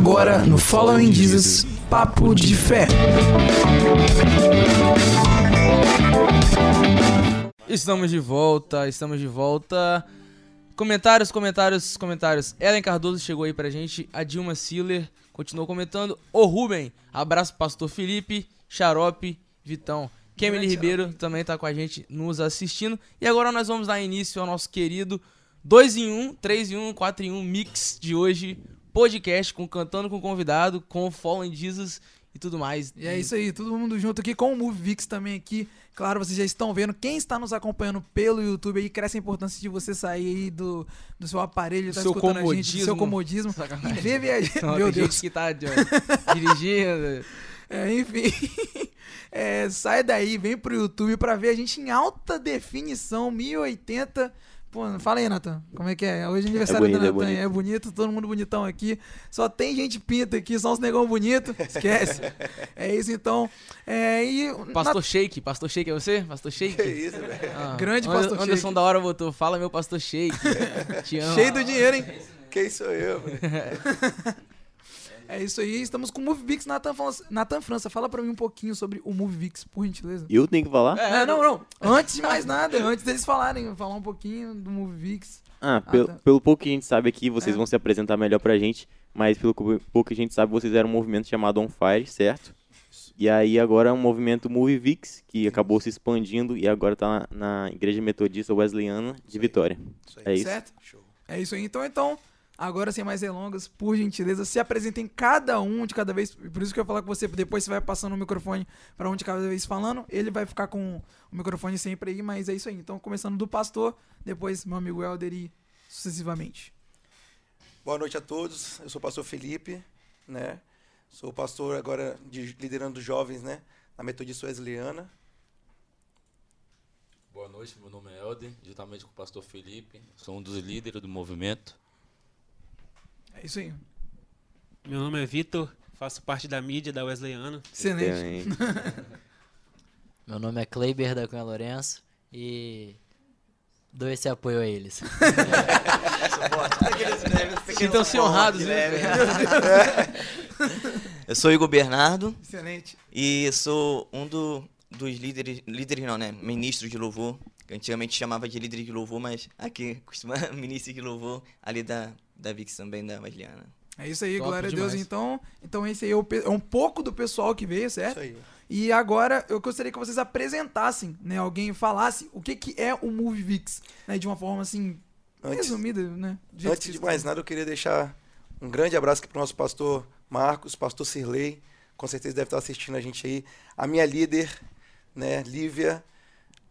Agora no Following Jesus, Papo de Fé. Estamos de volta, estamos de volta. Comentários, comentários, comentários. Ellen Cardoso chegou aí pra gente. A Dilma Siller continuou comentando. O Ruben, abraço pastor Felipe, Xarope, Vitão. Kemily Ribeiro também tá com a gente nos assistindo. E agora nós vamos dar início ao nosso querido 2 em 1, 3 em 1, 4 em 1 mix de hoje. Podcast com Cantando com Convidado, com Fallen Jesus e tudo mais. E é isso aí, todo mundo junto aqui com o Move Vix também aqui. Claro, vocês já estão vendo. Quem está nos acompanhando pelo YouTube aí, cresce a importância de você sair aí do, do seu aparelho, tá seu escutando a gente, do comodismo. seu comodismo. Sacanagem. E ver viajar. Não, Meu Deus. gente que tá dirigindo. É, enfim. É, sai daí, vem pro YouTube pra ver a gente em alta definição, 1080. Pô, fala aí, Nathan. Como é que é? Hoje é aniversário bonito, da é Nathan. bonito. É bonito, todo mundo bonitão aqui. Só tem gente pinta aqui, só uns negão bonito. Esquece. é isso então. É, e Pastor Shake, Pastor Shake é você? Pastor Shake? Que isso, velho. Ah, Grande Pastor Anderson Shake. da hora botou, fala meu Pastor Shake. Te amo. cheio do dinheiro, hein? Quem sou eu? velho? É isso aí. Estamos com o MoveVix. Nathan, Fran- Nathan França, fala pra mim um pouquinho sobre o MoveVix, por gentileza. Eu tenho que falar? É, não, não. Antes de mais nada, antes deles falarem, falar um pouquinho do MoveVix. Ah, pelo, tá. pelo pouco que a gente sabe aqui, vocês É. vão se apresentar melhor pra gente, mas pelo co- pouco que a gente sabe, vocês eram um movimento chamado On Fire, certo? E aí agora é um movimento MovieVix, que acabou se expandindo e agora tá na, na Igreja Metodista Wesleyana de Vitória. Isso aí. É isso. Certo? Show. É isso aí. Então, então, agora sem mais delongas, por gentileza, se apresentem cada um de cada vez. Por isso que eu ia falar com você, depois você vai passando o microfone pra um de cada vez falando. Ele vai ficar com o microfone sempre aí, mas é isso aí. Então, começando do pastor, depois meu amigo Helder e sucessivamente. Boa noite a todos. Eu sou o pastor Felipe, né? Sou pastor agora de, liderando os jovens, né? Na Metodista Wesleyana. Boa noite, meu nome é Helder, juntamente com o pastor Felipe, sou um dos líderes do movimento. É isso aí. Meu nome é Vitor, faço parte da mídia da Wesleyana. Excelente. Meu nome é Kleiber da Cunha Lourenço e dou esse apoio a eles. Sintam-se honrados, né? Eu sou Igor Bernardo Excelente. e sou um do- dos líderes, líderes não, né? Ministros de louvor, que antigamente chamava de líderes de louvor, mas aqui costuma ministro de louvor ali da, da Vix também, da Wesleyana. É isso aí, Top glória a Deus. demais. Então, então esse aí é, o é um pouco do pessoal que veio, certo? Isso aí. E agora eu gostaria que vocês apresentassem, né? Alguém falasse o que, que é o MovieVix, né? De uma forma assim, Antes- resumida, né? jeito Antes de mais nada, eu queria deixar um grande abraço aqui pro nosso pastor Marcos, pastor Cirlei. Com certeza deve estar assistindo a gente aí. A minha líder, né, Lívia,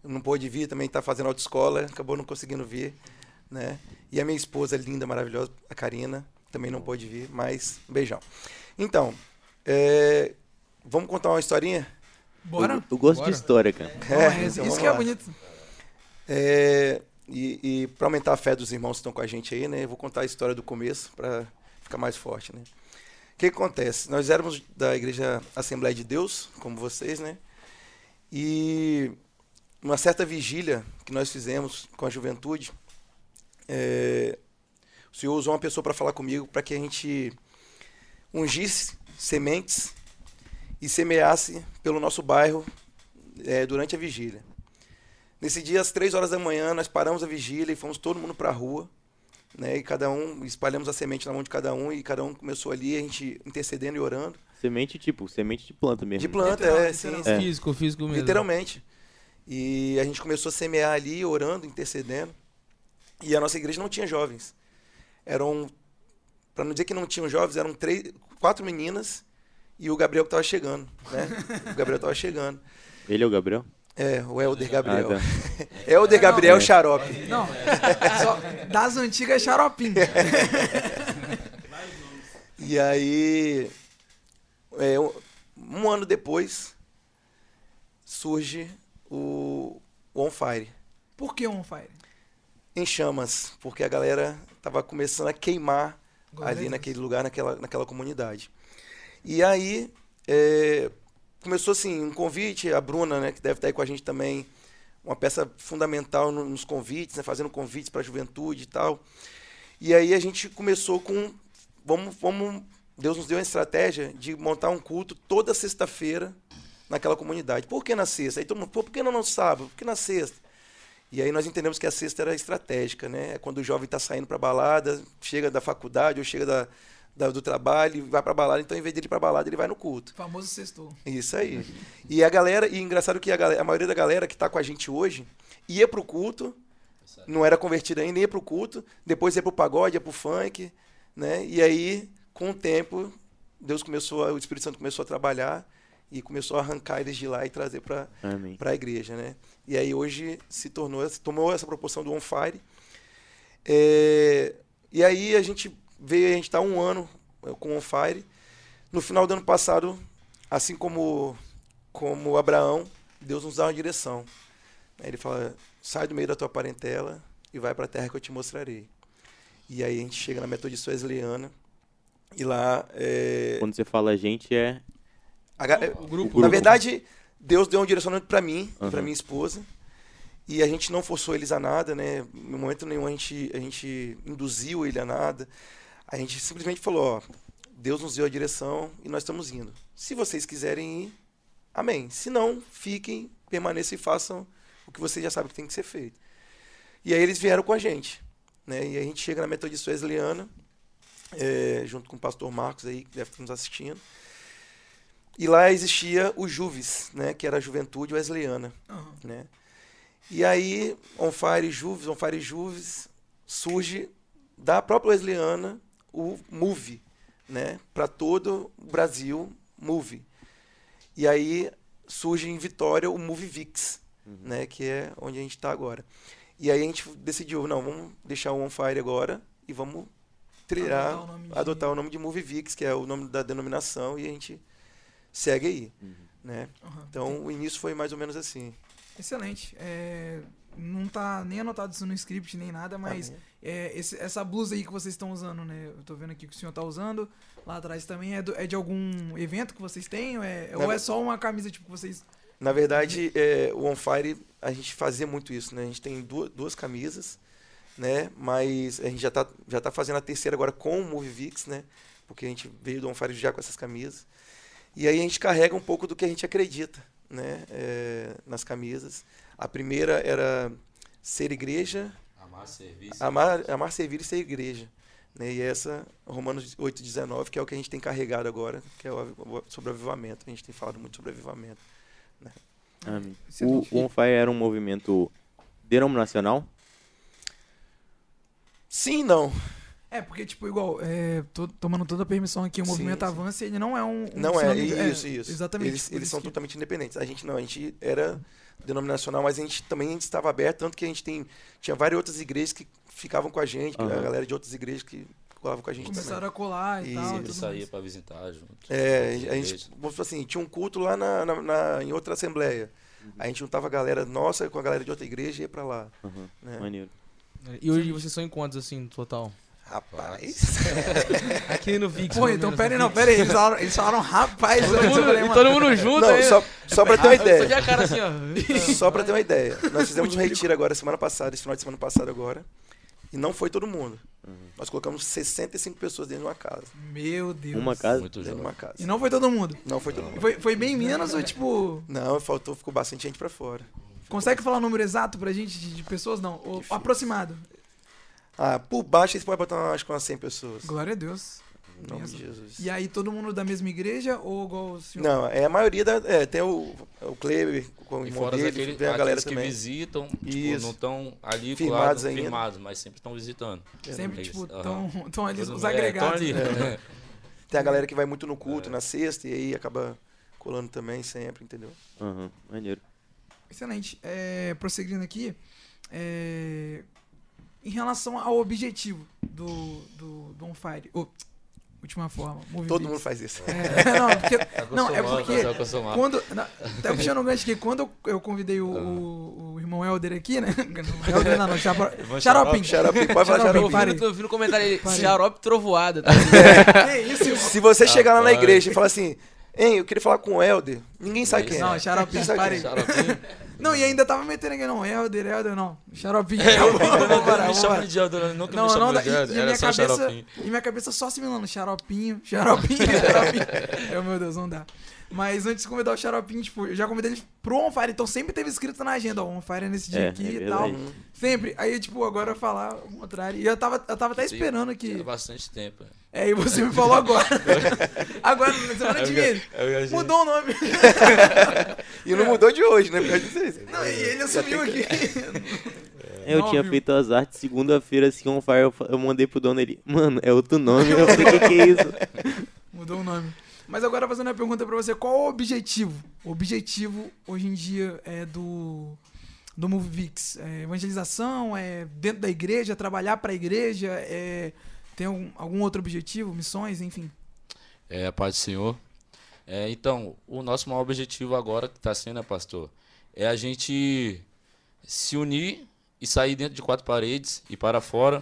não pôde vir, também está fazendo autoescola, acabou não conseguindo vir, né? E a minha esposa linda, maravilhosa, a Karina, também não pôde vir, mas um beijão. Então, é, vamos contar uma historinha? Bora? Eu, eu gosto Bora. de história, cara. Bom, é, então isso que é bonito. É, e e para aumentar a fé dos irmãos que estão com a gente aí, né? Eu vou contar a história do começo para ficar mais forte, né? O que que acontece? Nós éramos da igreja Assembleia de Deus, como vocês, né? E uma certa vigília que nós fizemos com a juventude, é, o Senhor usou uma pessoa para falar comigo para que a gente ungisse sementes e semeasse pelo nosso bairro é, durante a vigília. Nesse dia, às três horas da manhã, nós paramos a vigília e fomos todo mundo para a rua. Né, e cada um, espalhamos a semente na mão de cada um e cada um começou ali, a gente intercedendo e orando. Semente tipo, semente de planta mesmo. De planta, Literal- é, sim, sim. Físico, físico mesmo. Literalmente. E a gente começou a semear ali, orando, intercedendo. E a nossa igreja não tinha jovens. Eram, para não dizer que não tinham jovens, eram três, quatro meninas e o Gabriel que estava chegando, né? O Gabriel estava chegando. Ele é o Gabriel? É, o Helder Gabriel. Ah, tá. Helder Gabriel É. Xarope. Não, só das antigas xaropinho. E aí, é, um- ano depois, surge o, o On Fire. Por que On Fire? Em chamas, porque a galera tava começando a queimar ali naquele lugar, naquela, naquela comunidade. E aí, é, começou assim, um convite, a Bruna, né, que deve estar aí com a gente também, uma peça fundamental no- nos convites, né, fazendo convites para a juventude e tal. E aí a gente começou com, vamos, vamos, Deus nos deu a estratégia de montar um culto toda sexta-feira naquela comunidade. Por que na sexta? Aí todo mundo, pô, por que não no sábado? Por que na sexta? E aí nós entendemos que a sexta era estratégica, né? É quando o jovem está saindo para balada, chega da faculdade ou chega da, da- do trabalho e vai para balada, então em vez de ele ir para balada, ele vai no culto. Famoso sextou. Isso aí. E a galera, e engraçado que a, galera- a maioria da galera que está com a gente hoje ia pro culto, não era convertida ainda, ia pro culto, depois ia pro pagode, ia pro funk, né? E aí, com o tempo, Deus começou, a- o Espírito Santo começou a trabalhar e começou a arrancar eles de lá e trazer para para a igreja, né? E aí hoje se tornou, se tomou essa proporção do On Fire. É, e aí a gente veio, a gente está um ano eh, com o On Fire. No final do ano passado, assim como como Abraão, Deus nos dá uma direção. Ele fala: sai do meio da tua parentela e vai para a terra que eu te mostrarei. E aí a gente chega na Metodista Wesleyana e lá é, Quando você fala gente, é. a O grupo. na verdade, Deus deu um direcionamento para mim e para minha esposa. E a gente não forçou eles a nada, né? No momento nenhum a gente, a gente induziu ele a nada. A gente simplesmente falou, ó, Deus nos deu a direção e nós estamos indo. Se vocês quiserem ir, amém. Se não, fiquem, permaneçam e façam o que vocês já sabem que tem que ser feito. E aí eles vieram com a gente, né? E a gente chega na Metodista Wesleyana, eh, junto com o pastor Marcos aí, que deve estar nos assistindo. E lá existia o Juves, né, que era a Juventude Wesleyana, Aham. né? E aí, On Fire Juves, On Fire Juves, surge da própria Wesleyana o Move, né, para todo o Brasil, Move. E aí surge em Vitória o Move Vix, né, que é onde a gente está agora. E aí a gente decidiu, não, vamos deixar o On Fire agora e vamos trilhar, Adotar o nome de- adotar o nome de Move Vix, que é o nome da denominação, e a gente segue aí, né? Aham. Então o início foi mais ou menos assim. Excelente. É, não tá nem anotado isso no script nem nada, mas Amém. é, esse- essa blusa aí que vocês estão usando, né? Eu tô vendo aqui que o senhor tá usando. Lá atrás também é, do- é de algum evento que vocês têm? Ou é, ou é só uma camisa tipo que vocês. Na verdade, é, o On Fire, a gente fazia muito isso, né? A gente tem duas, duas camisas, né? Mas a gente já tá, já tá fazendo a terceira agora com o Movivix, né? Porque a gente veio do On Fire já com essas camisas. E aí a gente carrega um pouco do que a gente acredita, né? É, nas camisas. A primeira era ser igreja, Amar, serviço. amar, amar servir e ser igreja. Né? E essa, Romanos 8,19, que é o que a gente tem carregado agora, que é o avi- o- sobre o avivamento. A gente tem falado muito sobre avivamento. Amém. O, o On Fire era um movimento denominacional? Sim não. É, porque, tipo, igual, é, tô tomando toda a permissão aqui, o Sim, movimento sim. Avança, ele não é um. um Não é, isso, isso. Exatamente. Eles, por eles isso são que- totalmente independentes. A gente não, a gente era denominacional, mas a gente também estava aberto, tanto que a gente tem, tinha várias outras igrejas que ficavam com a gente, que a galera de outras igrejas que colavam com a gente Começaram também. a colar e Isso. tal. e Sempre saía pra visitar junto. É, a gente, assim, tinha um culto lá na, na- na- em outra assembleia. A gente juntava a galera nossa com a galera de outra igreja e ia pra lá. Aham, né? Maneiro. E hoje vocês são em quantos, assim, no total? Rapaz. Aqui no VIX. Pô, então pera aí, não, pera aí. Eles falaram, eles falaram rapaz. Todo mundo, falei, e todo mundo junto Não, aí. só, só pra ter uma ideia. a cara assim, ó. Só pra ter uma ideia. Nós fizemos um retiro agora, semana passada, esse final de semana passado agora. E não foi todo mundo. Nós colocamos 65 pessoas dentro de uma casa. Meu Deus. Uma casa? Muito Dentro de uma casa. E não foi todo mundo. Não foi todo mundo. Foi, foi bem menos ou tipo. Não, faltou, ficou bastante gente pra fora. Consegue falar o número exato pra gente de, de pessoas? Não. Difícil. aproximado. Ah, por baixo eles podem botar acho que umas 100 pessoas. Glória a Deus. Em nome de. Jesus. E aí, todo mundo da mesma igreja ou igual o senhor? Não, é a maioria da. É, tem o, o Kleber com o E fora dele, daquele, tem a galera que também. visitam, tipo, não estão ali Firmados ainda. firmados, mas sempre estão visitando. Sempre, Eles- tipo, aham. tão, tão ali os é, agregados. ali. né? Tem a galera que vai muito no culto É. na sexta e aí acaba colando também sempre, entendeu? Aham, maneiro. Excelente. É, prosseguindo aqui, é, em relação ao objetivo do, do, do On Fire, ô, última forma, Movie Todo Vix. mundo faz isso. É, não, porque, Tá não, é porque tá quando, não, tá puxando um gancho aqui, quando eu, eu convidei o, Ah. o, o irmão Helder aqui, né, não, Helder não, não, Xaropim, Xarope, pode falar Xarope, Eu vi, no, eu vi no comentário aí, xarope trovoada. Tá? que isso, irmão? Se você chegar lá na igreja e falar assim, hein, eu queria falar com o Helder, ninguém sabe quem é. Não, Xaropim, parei. é. Xaropim. Não, e ainda tava metendo aqui, não, Helder, Helder, não. Xaropinho. É, eu, eu, parar, não me vamos chamo parar. de Elder, nunca Não, me dá- de e, Elder, e era minha só cabeça, xaropinho. e minha cabeça só assimilando, xaropinho, xaropinho, xaropinho. É, meu Deus, não dá. Mas antes de convidar o xaropinho, tipo, eu já convidei ele pro On Fire, então sempre teve escrito na agenda, ó, On Fire é nesse dia É, aqui é e tal. Sempre. Aí, tipo, agora eu falar o contrário. E eu tava, eu tava até Sim, esperando que. bastante tempo. É, e você me falou agora. agora, na semana de ia- Mudou o nome. E não mudou de hoje, né? Pode dizer isso. Não, e ele assumiu aqui. Eu Não, tinha viu? feito as artes segunda-feira, assim, on fire, eu, mandei pro dono ele, mano, é outro nome, eu falei, o que, que é isso? Mudou o nome. Mas agora fazendo uma pergunta pra você, qual o objetivo? O objetivo hoje em dia é do do Movivix, é evangelização, é dentro da igreja, trabalhar pra igreja, é tem algum, algum outro objetivo, missões, enfim. É, a paz do Senhor. É, então, o nosso maior objetivo agora que está sendo, né, pastor, é a gente se unir e sair dentro de quatro paredes e para fora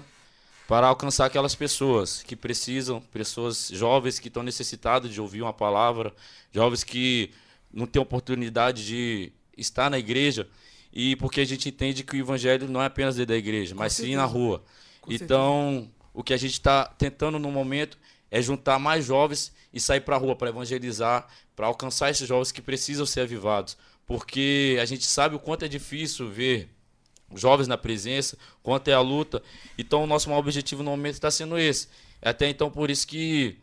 para alcançar aquelas pessoas que precisam, pessoas jovens que estão necessitadas de ouvir uma palavra, jovens que não têm oportunidade de estar na igreja e porque a gente entende que o evangelho não é apenas dentro da igreja, mas sim na certeza. rua. Com então, o que a gente está tentando no momento é juntar mais jovens e sair para a rua para evangelizar, para alcançar esses jovens que precisam ser avivados. Porque a gente sabe o quanto é difícil ver jovens na presença, quanto é a luta. Então, o nosso maior objetivo no momento está sendo esse. Até então, por isso que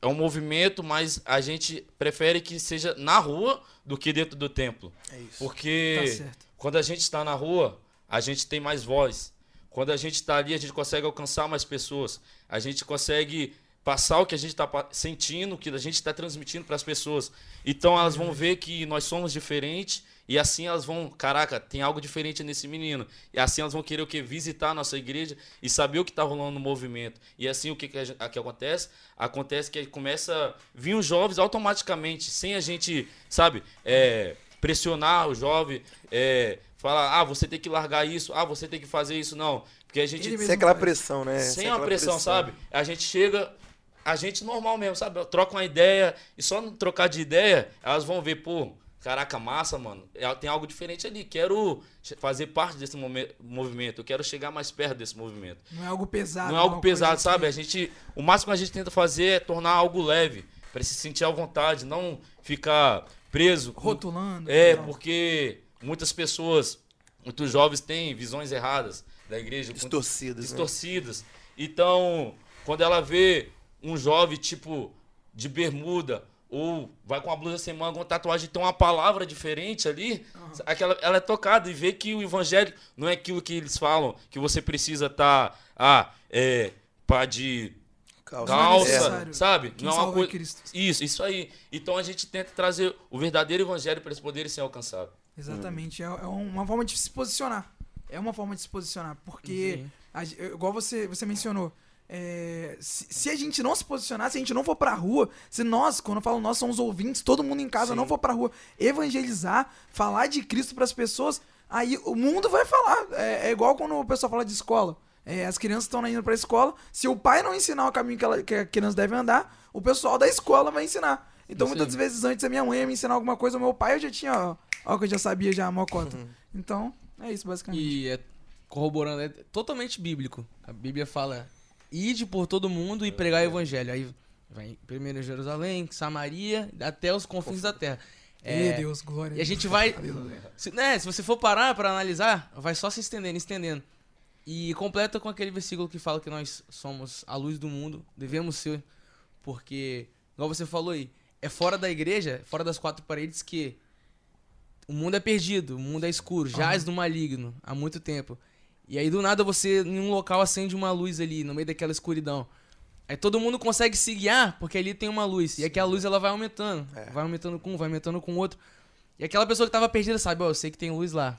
é um movimento, mas a gente prefere que seja na rua do que dentro do templo. É isso. Porque Tá quando a gente está na rua, a gente tem mais voz. Quando a gente está ali, a gente consegue alcançar mais pessoas. A gente consegue passar o que a gente está sentindo, o que a gente está transmitindo para as pessoas. Então elas vão ver que nós somos diferentes e assim elas vão, caraca, tem algo diferente nesse menino. E assim elas vão querer o que visitar a nossa igreja e saber o que está rolando no movimento. E assim o que, que, a que acontece? Acontece que começa a vir os jovens automaticamente, sem a gente, sabe, é, pressionar o jovem, é, falar, ah, você tem que largar isso, ah, você tem que fazer isso, não. Porque a gente Sem aquela pressão, né? sem uma aquela pressão, sabe? A gente chega, a gente normal mesmo, sabe? Troca uma ideia e só trocar de ideia, elas vão ver, pô, caraca, massa, mano. é- Tem algo diferente ali. Quero fazer parte desse movimento. Eu quero chegar mais perto desse movimento. Não é algo pesado. Não é algo coisa pesado, que- sabe? A gente, o máximo que a gente tenta fazer é tornar algo leve, para se sentir à vontade, não ficar preso. com- Rotulando. É, porque muitas pessoas, muitos jovens têm visões erradas da igreja. com- Distorcidas, né? distorcidas. Então, quando ela vê um jovem tipo de bermuda ou vai com uma blusa sem manga, uma tatuagem, tem uma palavra diferente ali, aquela, ela é tocada e vê que o evangelho não é aquilo que eles falam, que você precisa estar, ah, é, pá de Calça. calça, necessário. sabe? Quem não é uma é coisa. Cristo. Isso, isso aí. Então a gente tenta trazer o verdadeiro evangelho para eles poderem ser alcançados. Exatamente. É, é uma forma de se posicionar. É uma forma de se posicionar. Porque, Sim. a igual você, você mencionou, é, se, se a gente não se posicionar, se a gente não for pra rua, se nós, quando eu falo nós, somos ouvintes, todo mundo em casa não for pra rua evangelizar, falar de Cristo pras pessoas, aí o mundo vai falar. É, é igual quando o pessoal fala de escola. É, as crianças estão indo pra escola, se o pai não ensinar o caminho que, ela, que a criança deve andar, o pessoal da escola vai ensinar. Então, Isso muitas vezes antes a minha mãe ia me ensinar alguma coisa, o meu pai eu já tinha, ó, ó, que eu já sabia já, a mocota. Uhum. Então, é isso, basicamente. E é corroborando, é totalmente bíblico. A Bíblia fala: ide por todo mundo e pregar o evangelho. Aí vai primeiro em Jerusalém, Samaria, até os confins da terra. É, Deus, glória. e a gente vai. Se, né, se você for parar pra analisar, vai só se estendendo, estendendo. E completa com aquele versículo que fala que nós somos a luz do mundo, devemos ser, porque, igual você falou aí, é fora da igreja, fora das quatro paredes que o mundo é perdido, o mundo é escuro, jaz no maligno há muito tempo. E aí do nada você, em um local, acende uma luz ali, no meio daquela escuridão. Aí todo mundo consegue se guiar, porque ali tem uma luz. E aquela luz ela vai aumentando. É. Vai aumentando com um, vai aumentando com o outro. E aquela pessoa que tava perdida sabe, ó, eu sei que tem luz lá.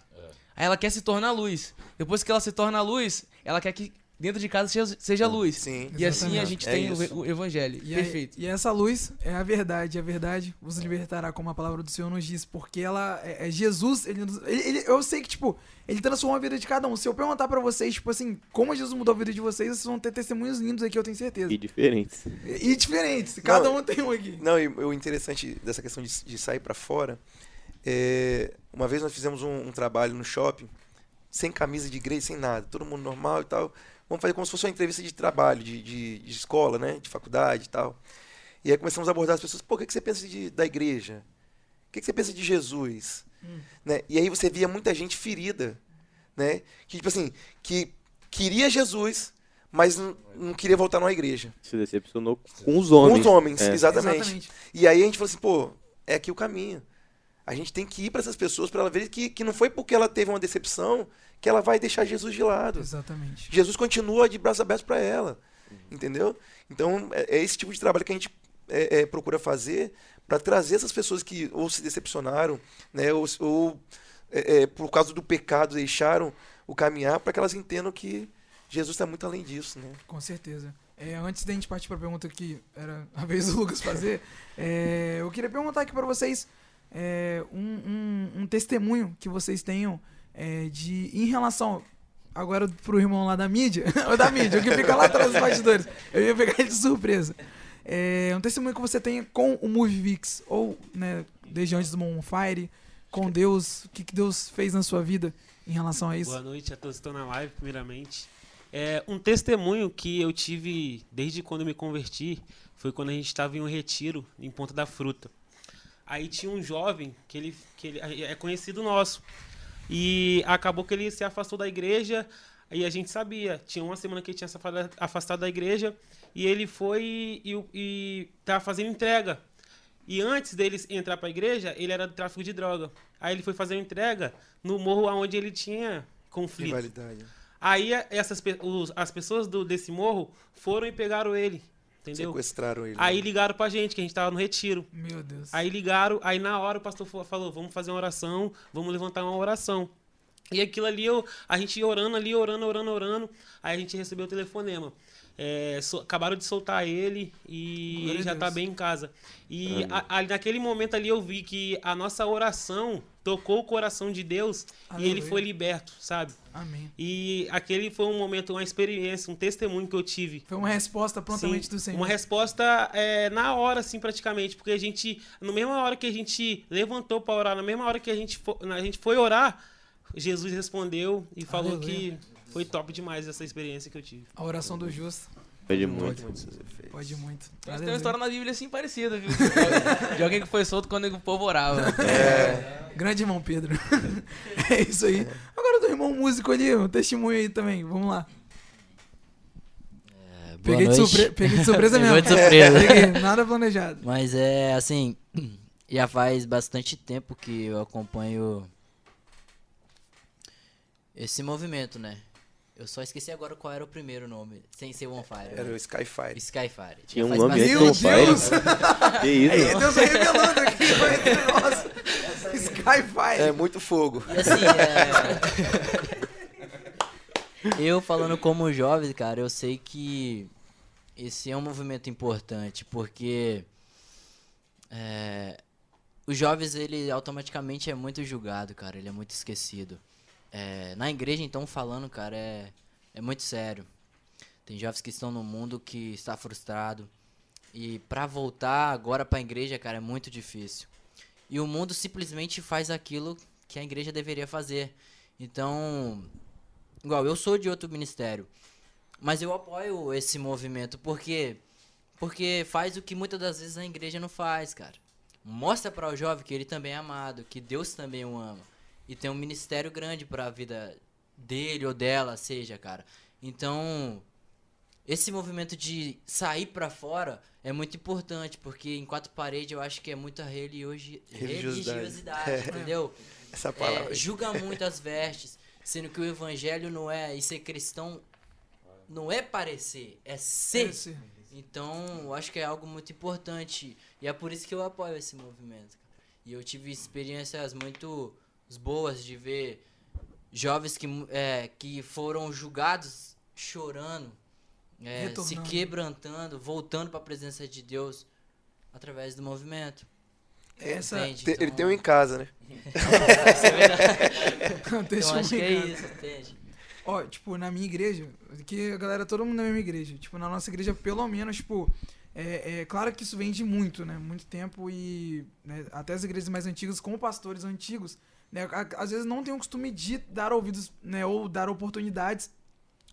Aí ela quer se tornar luz. Depois que ela se torna luz, ela quer que dentro de casa seja, seja luz. Sim. E assim a gente É tem o, isso. o evangelho. E, aí- Perfeito. e essa luz é a verdade, a verdade vos libertará, como a palavra do Senhor nos diz, porque ela é, é Jesus, ele, ele- ele- eu sei que, tipo, ele transforma a vida de cada um. Se eu perguntar pra vocês, tipo assim, como Jesus mudou a vida de vocês, vocês vão ter testemunhos lindos aqui, eu tenho certeza. E E, diferentes. diferentes, cada Não, um tem um aqui. Não, e o interessante dessa questão de, de sair pra fora É, uma vez nós fizemos um, um trabalho no shopping, sem camisa de igreja, sem nada, todo mundo normal e tal. Vamos fazer como se fosse uma entrevista de trabalho, de, de, de escola, né? De faculdade e tal. E aí começamos a abordar as pessoas, pô, o que, que você pensa de, da igreja? O que, que você pensa de Jesus? Né? E aí você via muita gente ferida, né? Que, tipo assim, que queria Jesus, mas não, não queria voltar numa igreja. Se decepcionou com os homens. Com os homens, É. exatamente. Exatamente. E aí a gente falou assim, pô, é aqui o caminho. A gente tem que ir para essas pessoas para ela ver que, que não foi porque ela teve uma decepção que ela vai deixar Jesus de lado. Exatamente. Jesus continua de braços abertos para ela. Entendeu? Então, é, é esse tipo de trabalho que a gente é, é, procura fazer para trazer essas pessoas que ou se decepcionaram, né, ou, ou é, é, por causa do pecado deixaram o caminhar, para que elas entendam que Jesus está muito além disso. Né? Com certeza. É, antes da gente partir para a pergunta que era a vez do Lucas fazer, é, eu queria perguntar aqui para vocês é, um, um- um testemunho que vocês tenham é, de em relação agora pro irmão lá da mídia, ou da mídia, o que fica lá atrás dos bastidores. Eu ia pegar ele de surpresa. É, um testemunho que você tenha com o Movivix, ou né, desde antes do Mon Fire, com Deus, o que, que Deus fez na sua vida em relação a isso? Boa noite a todos que estão na live, primeiramente. É, um testemunho que eu tive desde quando eu me converti foi quando a gente estava em um retiro em Ponta da Fruta. Aí tinha um jovem que ele, que ele é conhecido nosso. E acabou que ele se afastou da igreja. E a gente sabia, tinha uma semana que ele tinha se afa- afastado da igreja. E ele foi e, e tava fazendo entrega. E antes dele entrar para a igreja, ele era do tráfico de droga. Aí ele foi fazer uma entrega no morro onde ele tinha conflito. Rivalidade. Aí essas os- as pessoas do, desse morro foram e pegaram ele, entendeu? Sequestraram ele. Aí ligaram pra gente, que a gente tava no retiro. Meu Deus. Aí ligaram, aí na hora o pastor fa- falou, vamos fazer uma oração, vamos levantar uma oração. E aquilo ali, eu, a gente ia orando ali, orando, orando, orando. Aí a gente recebeu o telefonema. É, so- acabaram de soltar ele e Glória ele a já tá Deus. bem em casa. E a- ali naquele momento ali eu vi que a nossa oração tocou o coração de Deus e ele Aleluia. foi liberto, sabe? Amém. E aquele foi um momento, uma experiência, um testemunho que eu tive. Foi uma resposta prontamente Sim, do Senhor. Uma resposta é, na hora, assim, praticamente. Porque a gente, na mesma hora que a gente levantou para orar, na mesma hora que a gente, fo- a gente foi orar, Jesus respondeu e falou Aleluia. que foi top demais essa experiência que eu tive. A oração do justo Pede Pode muito. muito pode muito. Mas tem uma história na Bíblia assim parecida, viu? De alguém que foi solto quando o povo orava. Grande irmão Pedro. é isso aí. Agora do irmão músico ali, um testemunho aí também. Vamos lá. É, boa Peguei de, surpre... Peguei de surpresa mesmo. de surpresa. Peguei, nada planejado. Mas é assim, já faz bastante tempo que eu acompanho esse movimento, né? Eu só esqueci agora qual era o primeiro nome, sem ser One Fire. Era né? o Skyfire. Skyfire. Tinha um nome antes Meu do Deus! Fire. Que isso? Aí, Deus revelando aqui foi entre nós. Skyfire. É muito fogo. E assim, é... eu falando como jovem, cara, eu sei que esse é um movimento importante, porque é, os jovens, ele automaticamente é muito julgado, cara, ele é muito esquecido. É, na igreja, então, falando, cara, é, é muito sério. Tem jovens que estão no mundo que está frustrado. E pra voltar agora pra igreja, cara, é muito difícil. E o mundo simplesmente faz aquilo que a igreja deveria fazer. Então, igual eu sou de outro ministério, mas eu apoio esse movimento porque porque faz o que muitas das vezes a igreja não faz, cara. Mostra para o jovem que ele também é amado, que Deus também o ama e tem um ministério grande para a vida dele ou dela, seja, cara. Então, esse movimento de sair pra fora é muito importante, porque em quatro paredes eu acho que é muita religi Religiosidade. religiosidade, entendeu? Essa palavra. É, julga muito as vestes, sendo que o evangelho não é, e ser cristão não é parecer, é ser. Esse. Então, eu acho que é algo muito importante. E é por isso que eu apoio esse movimento. cara. E eu tive experiências muito boas de ver jovens que, é, que foram julgados chorando, é, se quebrantando, voltando para a presença de Deus através do movimento. Essa Entende? Te- Ele Então, tem um em casa, né? é um Então acho que é isso, entende? Ó, tipo, na minha igreja, que a galera, todo mundo na mesma igreja. Tipo, na nossa igreja, pelo menos, tipo, é, é claro que isso vem de muito, né? Muito tempo e né, até as igrejas mais antigas, com pastores antigos, né? Às vezes não tem o costume de dar ouvidos, né? Ou dar oportunidades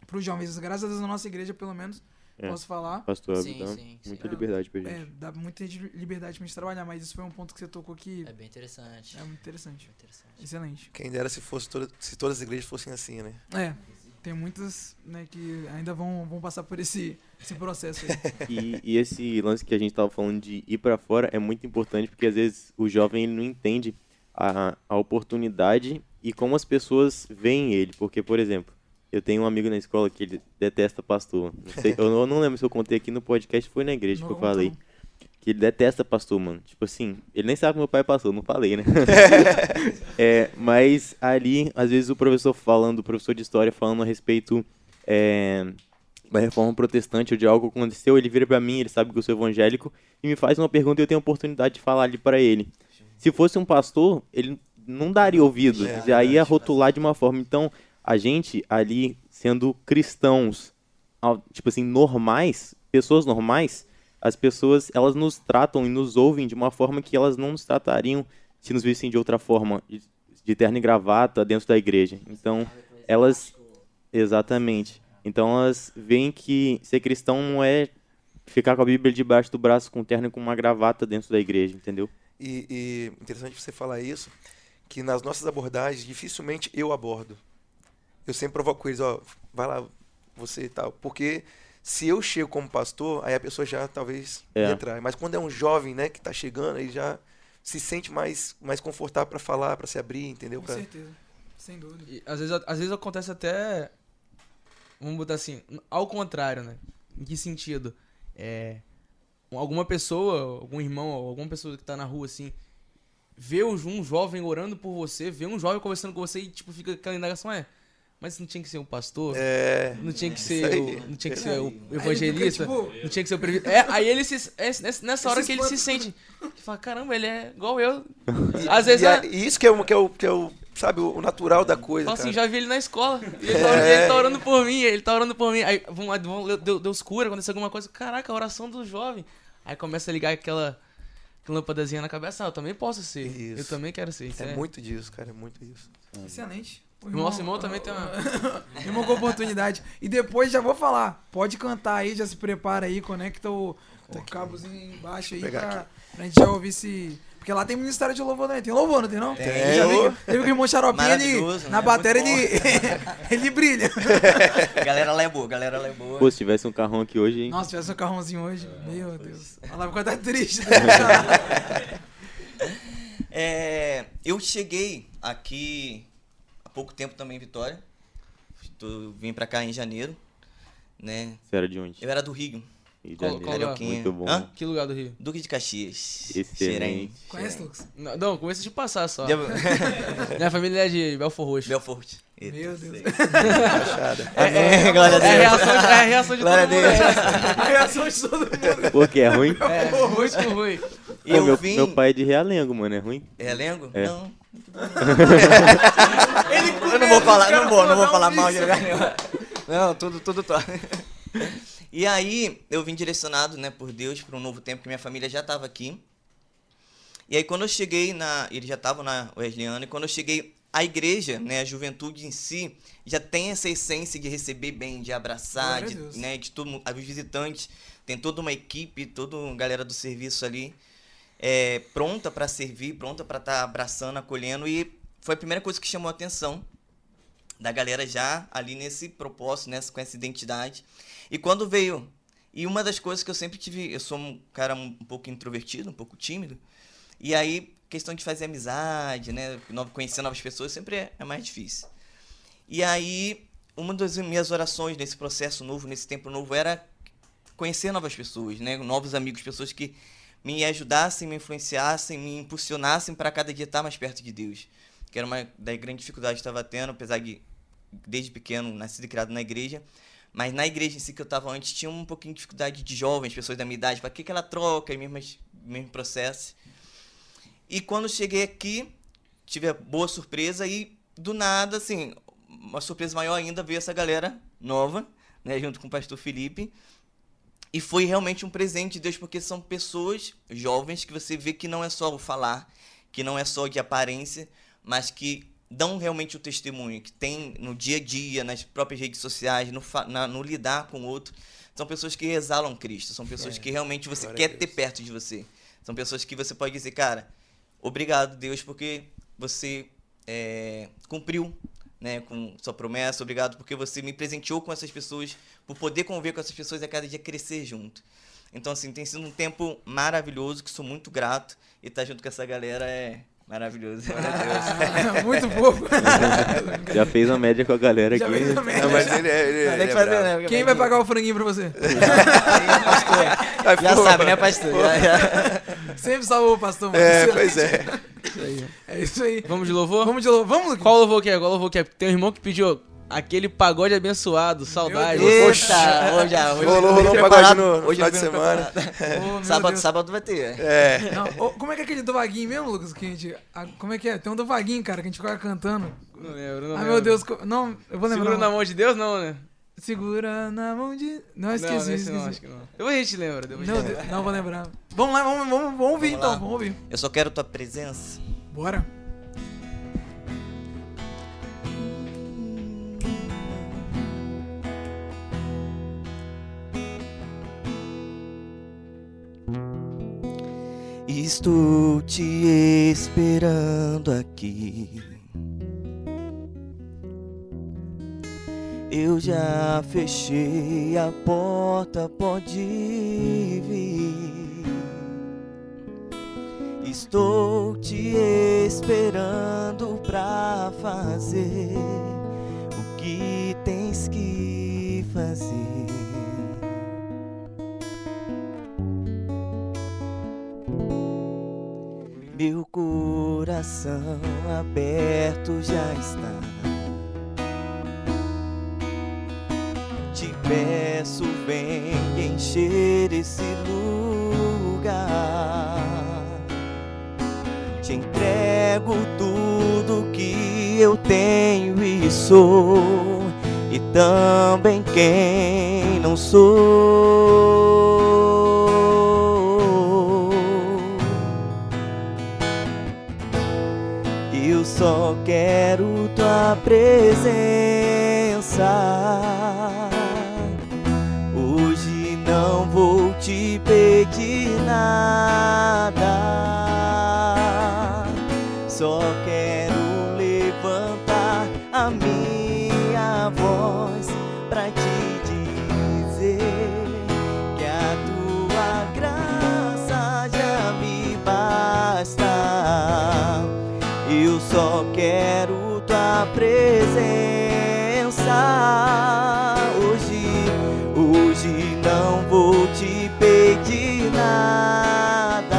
para os jovens. Graças a Deus, na nossa igreja, pelo menos, É. posso falar. Pastor Sim, dá sim, sim. muita É. liberdade pra É, gente. dá muita liberdade pra gente trabalhar, mas isso foi um ponto que você tocou que É bem interessante. é muito interessante. Bem interessante. Excelente. Quem dera se, fosse toda- se todas as igrejas fossem assim, né? É, tem muitas, né, que ainda vão, vão passar por esse, esse processo aí. E, e esse lance que a gente tava falando de ir pra fora é muito importante porque às vezes o jovem ele não entende a, a oportunidade e como as pessoas veem ele. Porque, por exemplo, eu tenho um amigo na escola que ele detesta pastor. Não sei- eu não, não lembro se eu contei aqui no podcast, foi na igreja Não que eu falei. Que ele detesta pastor, mano. Tipo assim, ele nem sabe que meu pai é pastor, não falei, né? É, mas ali, às vezes o professor falando, o professor de história falando a respeito é, da reforma protestante ou de algo que aconteceu, ele vira pra mim, ele sabe que eu sou evangélico, e me faz uma pergunta e eu tenho a oportunidade de falar ali pra ele. Se fosse um pastor, ele não daria ouvido, É, já ia rotular de uma forma. Então, a gente ali, sendo cristãos, tipo assim, normais, pessoas normais, as pessoas, elas nos tratam e nos ouvem de uma forma que elas não nos tratariam se nos vissem de outra forma, de, de terno e gravata dentro da igreja. Então, elas exatamente. Então, elas veem que ser cristão não é ficar com a Bíblia debaixo do braço com terno e com uma gravata dentro da igreja, entendeu? E, e interessante você falar isso, que nas nossas abordagens, dificilmente eu abordo. Eu sempre provoco eles, ó, vai lá, você e tal. Porque se eu chego como pastor, aí a pessoa já talvez É. retrai. Mas quando é um jovem, né, que tá chegando, aí já se sente mais, mais confortável para falar, para se abrir, entendeu? Com Pra- certeza. Sem dúvida. E, às, vezes, às vezes acontece até. Vamos botar assim, ao contrário, né? Em que sentido? É. Alguma pessoa, algum irmão, alguma pessoa que tá na rua assim, vê um jovem orando por você, vê um jovem conversando com você e tipo fica aquela indagação, é. Mas não tinha que ser um pastor? É, Não tinha que ser, o, não tinha que ser o evangelista, fica, tipo, não tinha que ser o previ... É, aí ele se é nessa- hora que ele se sente, ele fala, caramba, ele é igual eu. Às vezes e, é, e isso que é, que, é o, que é o, sabe, o natural da coisa, Fala assim, cara. já vi ele na escola. Ele, tá orando, ele tá orando por mim, ele tá orando por mim. Aí vão lá, vão, Deus, Deus cura, acontece alguma coisa. Caraca, a oração do jovem. Aí começa a ligar aquela, aquela lâmpadazinha na cabeça. Ah, eu também posso ser. Eu Isso. também quero ser. Isso É muito disso, cara, é muito isso. Excelente. O Nosso irmão também tem uma. Irmão com oportunidade. E depois já vou falar. Pode cantar aí, já se prepara aí, conecta o, o cabozinho embaixo aí pra, pra gente já ouvir se. Porque lá tem ministério de louvor também. Tem louvor, não tem não? Tem. Já vi que, teve que o irmão Xaropinha, ele, Maravilhoso, na né? bateria, ele, ele brilha. Galera lá é boa, galera lá é boa. Pô, se tivesse um carrão aqui hoje, hein? Nossa, tivesse um carrãozinho hoje. Meu Deus. A lá vai estar triste. É, eu cheguei aqui há pouco tempo também em Vitória. Tô, vim pra cá em janeiro, né? Você era de onde? Eu era do Rio, Rio de Qual- Janeiro. qual? Carioquinha. Muito bom. Hã? Que lugar do Rio? Duque de Caxias. Excelente. Xerém. Conhece. Lucas? Não, não começa de passar só. Deu- Minha família é de Belfor Roxo. Belfort. Eita, Meu Deus. sei. Fachada. Amém, glória a É a Deus. reação de, é a reação de Glória a todo mundo. Deus. A reação de todo mundo. Pô, que é ruim? É, muito ruim. Pô, Eu meu, vim... meu pai é de Realengo, mano, é ruim? É Lengo? É. Não. eu não vou falar, não vou, não vou falar mal de lugar nenhum. Não, tudo, tudo top. E aí, eu vim direcionado, né, por Deus para um novo tempo, que minha família já estava aqui. E aí, quando eu cheguei na. Eles já estavam na Wesleyana, e quando eu cheguei, a igreja, né, a juventude em si, já tem essa essência de receber bem, de abraçar, de, né, de todo os visitantes, tem toda uma equipe, toda uma galera do serviço ali é, pronta para servir, pronta para estar abraçando, acolhendo e foi a primeira coisa que chamou a atenção da galera já ali nesse propósito, nessa com essa identidade. E quando veio, e uma das coisas que eu sempre tive, eu sou um cara um pouco introvertido, um pouco tímido, e aí questão de fazer amizade, né, conhecer novas pessoas sempre é, é mais difícil. E aí uma das minhas orações nesse processo novo, nesse tempo novo era conhecer novas pessoas, né, novos amigos, pessoas que me ajudassem, me influenciassem, me impulsionassem para cada dia estar mais perto de Deus. Que era uma das grandes dificuldades que eu estava tendo, apesar de, desde pequeno, nascido e criado na igreja. Mas na igreja em si que eu estava antes, tinha um pouquinho de dificuldade de jovens, pessoas da minha idade, para que aquela troca, e mesmas, mesmo processo. E quando cheguei aqui, tive a boa surpresa e, do nada, assim, uma surpresa maior ainda ver essa galera nova, né, junto com o pastor Felipe. E foi realmente um presente de Deus, porque são pessoas jovens que você vê que não é só o falar, que não é só de aparência, mas que dão realmente o testemunho, que tem no dia a dia, nas próprias redes sociais, no, na- no lidar com o outro. São pessoas que exalam Cristo, são pessoas É. que realmente você quer ter perto de você. São pessoas que você pode dizer, cara, obrigado, Deus, porque você é, cumpriu né, com sua promessa, obrigado porque você me presenteou com essas pessoas, por poder conviver com essas pessoas e a cada dia crescer junto. Então, assim, tem sido um tempo maravilhoso, que sou muito grato, e estar junto com essa galera é maravilhoso. Deus. Muito pouco. Já fez a média com a galera Já aqui. fez a média. Não, mas ele é. Ele, ele é fazer, bravo. né? Quem vai pagar o franguinho pra você? Ai, Já pô, sabe, né, pastor? Já- já. Sempre salvou o pastor, mano. É, Excelente. pois é. É isso aí. Vamos de louvor? Vamos de novo. Vamos? Qual louvor que é? Qual louvor que é? Tem um irmão que pediu aquele pagode abençoado, saudade. Eita, hoje já. Hoje Rolou, eu vim rolou um pagode no- no hoje eu final de semana. Oh, Sábado, Deus. sábado vai ter. É. Não, ô, como é que é aquele do Vaguinho mesmo, Lucas? Que a gente, a- como é que é? Tem um do Vaguinho, cara, que a gente ficava cantando. Não lembro, não Ah, lembro. meu Deus. Não, eu vou lembrar. Segura na mão de Deus, não, né? Segura na mão de... Não, não, esqueci, não, esqueci. acho que não. Depois a gente lembra. Depois a Não, não vou lembrar. Vamos lá, vamos, vamos, vamos ouvir Vamos então, lá. vamos ouvir. Eu só quero tua presença. Bora. Estou te esperando aqui. Eu já fechei a porta, pode vir. Estou te esperando pra fazer o que tens que fazer. Meu coração aberto já está. Te peço, vem encher esse lugar. Te entrego tudo que eu tenho e sou, e também quem não sou. Só quero tua presença. Hoje não vou te pedir nada. Só quero tua presença. Hoje, hoje não vou te pedir nada.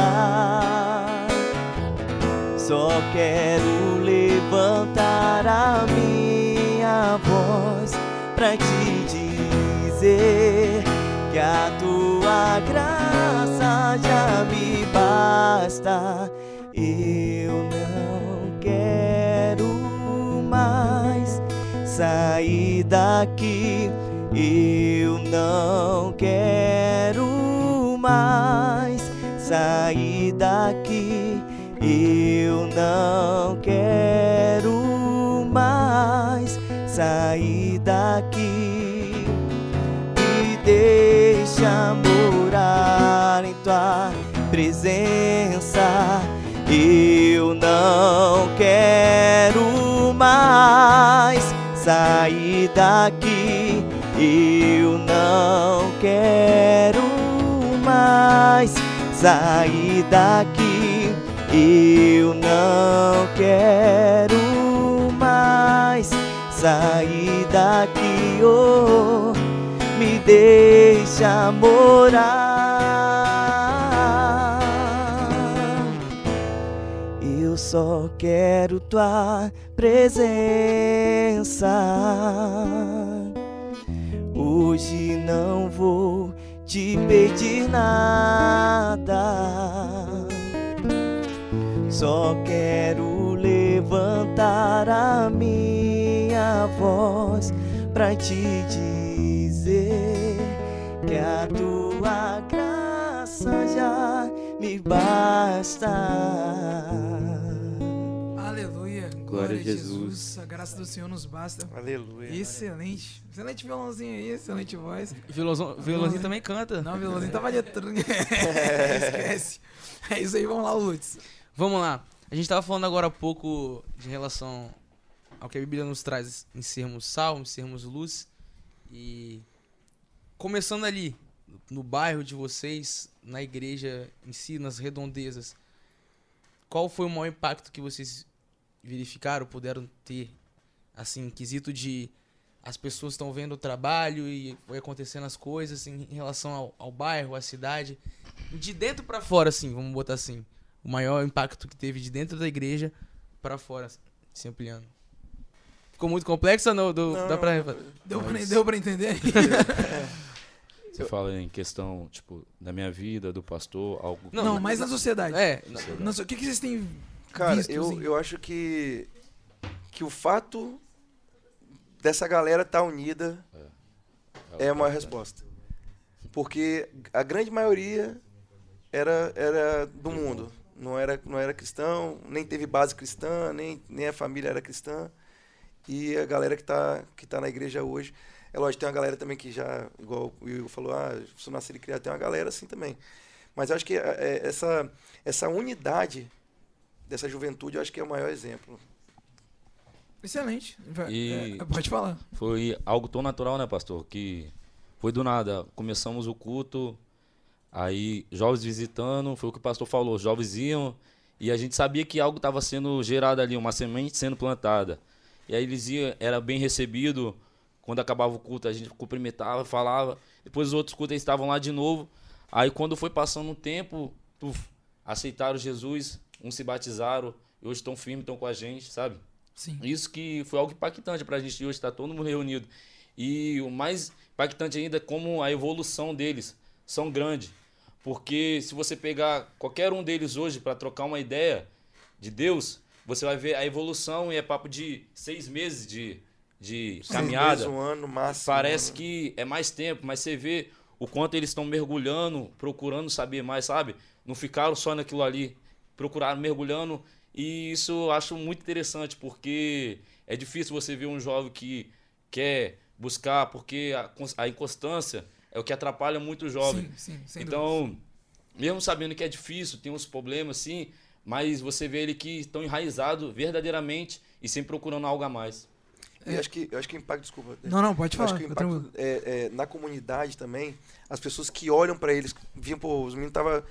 Só quero levantar a minha voz pra te dizer que a tua graça já me basta. Eu sair daqui. Eu não quero mais sair daqui. Eu não quero mais sair daqui. Me deixa morar em tua presença. Eu não quero mais sair daqui. Eu não quero mais sair daqui. Eu não quero mais sair daqui. Oh, me deixa morar. Eu só quero tua presença. Hoje não vou te pedir nada. Só quero levantar a minha voz pra te dizer que a tua graça já me basta. Glória a Jesus. A graça do Senhor nos basta. Aleluia. Excelente. Excelente violãozinho aí, excelente voz. Violãozinho, violãozinho também canta. Não, violãozinho tava letrando. Esquece. É isso aí, vamos lá, Lutz. Vamos lá. A gente tava falando agora há pouco de relação ao que a Bíblia nos traz em sermos sal, em sermos luz. E começando ali, no bairro de vocês, na igreja em si, nas redondezas, qual foi o maior impacto que vocês verificaram, puderam ter, assim, em quesito de as pessoas estão vendo o trabalho e foi acontecendo as coisas em, em relação ao, ao bairro, à cidade, de dentro pra fora, assim, vamos botar assim, o maior impacto que teve de dentro da igreja pra fora, se ampliando. Ficou muito complexo ou não? Do, Não, dá pra... Deu, pra, Mas- deu pra entender aí? Você fala em questão, tipo, da minha vida, do pastor, algo. Não, Não, mas- na sociedade. É, Na so- O que, que vocês têm Cara, visto, eu, eu acho que, que o fato dessa galera estar unida é uma resposta. Porque a grande maioria era, era do mundo. Não era, não era cristão, nem teve base cristã, nem, nem a família era cristã. E a galera que está que tá na igreja hoje. É lógico, tem uma galera também que já, igual o Igor falou, ah, sou nascido e criado, tem uma galera assim também. Mas eu acho que é, é, essa, essa unidade dessa juventude, eu acho que é o maior exemplo. Excelente. E- é, pode falar. Foi algo tão natural, né, pastor? Que foi do nada. Começamos o culto, aí jovens visitando, foi o que o pastor falou, os jovens iam e a gente sabia que algo estava sendo gerado ali, uma semente sendo plantada. E aí eles iam, era bem recebido. Quando acabava o culto, a gente cumprimentava, falava. Depois os outros cultos estavam lá de novo. Aí quando foi passando um tempo, puf, aceitaram Jesus, uns se batizaram, e hoje estão firmes, estão com a gente, sabe? Sim. Isso que foi algo impactante pra gente hoje estar todo mundo reunido. E o mais impactante ainda é como a evolução deles são grande. Porque se você pegar qualquer um deles hoje para trocar uma ideia de Deus, você vai ver a evolução e é papo de seis meses de, de Seis caminhada. meses, um ano no máximo. Parece né? que é mais tempo, mas você vê o quanto eles estão mergulhando, procurando saber mais, sabe? Não ficaram só naquilo ali, procuraram mergulhando. E isso eu acho muito interessante, porque é difícil você ver um jovem que quer buscar, porque a, a inconstância é o que atrapalha muito o jovem. Sim, sim, dúvida. Então, mesmo sabendo que é difícil, tem uns problemas, sim, mas você vê ele que estão enraizados verdadeiramente e sempre procurando algo a mais. E acho que, eu acho que o impacto, desculpa. Não, não, pode Eu acho falar. que o impacto é, é, na comunidade também, as pessoas que olham pra eles, viam, pô, os meninos estavam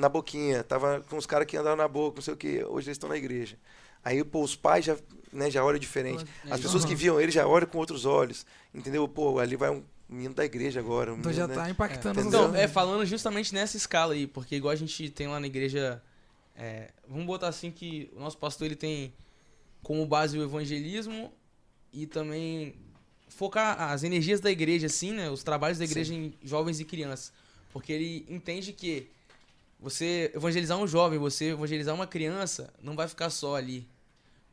na boquinha, tava com os caras que andavam na boca, não sei o que, hoje eles estão na igreja. Aí, pô, os pais já, né, já olham diferente. As pessoas que viam ele já olham com outros olhos, entendeu? Pô, ali vai um menino da igreja agora. Um Então menino, já né? tá impactando É, Então, é falando justamente nessa escala aí, porque igual a gente tem lá na igreja, é, vamos botar assim que o nosso pastor ele tem como base o evangelismo e também focar as energias da igreja, assim, né, os trabalhos da igreja em jovens e crianças, porque ele entende que você evangelizar um jovem, você evangelizar uma criança, não vai ficar só ali.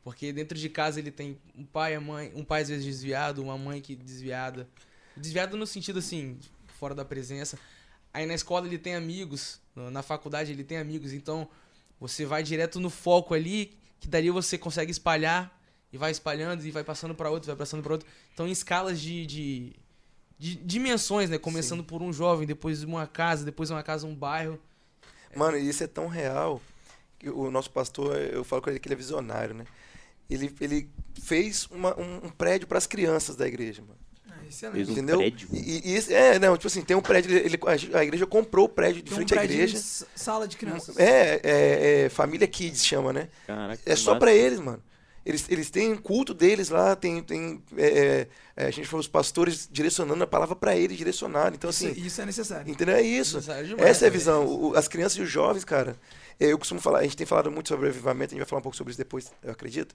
Porque dentro de casa ele tem um pai, a mãe, um pai às vezes desviado, uma mãe que desviada. Desviado no sentido assim, fora da presença. Aí na escola ele tem amigos, na faculdade ele tem amigos, então você vai direto no foco ali, que dali você consegue espalhar e vai espalhando e vai passando para outro, vai passando para outro. Então em escalas de, de, de dimensões, né? Começando por um jovem, depois uma casa, depois uma casa, um bairro. Mano, e isso é tão real que o nosso pastor, eu falo com ele que ele é visionário, né? Ele, ele fez uma- um, um prédio para as crianças da igreja, mano. Ah, excelente. Fez um Entendeu? prédio? E, e isso, é, não, tipo assim, tem um prédio, ele, a igreja comprou o prédio de Tem um frente à prédio igreja. s- Sala de crianças. É, é, é, Família Kids chama, né? Caraca, É só pra eles, mano. Eles, eles têm culto deles lá, tem, tem é, é, a gente falou os pastores direcionando a palavra pra eles, direcionando. Então, Isso, assim, isso é necessário. entendeu? É isso. Demais, Essa é a né? visão. O- as crianças e os jovens, cara, é, eu costumo falar, a gente tem falado muito sobre avivamento, a gente vai falar um pouco sobre isso depois, eu acredito.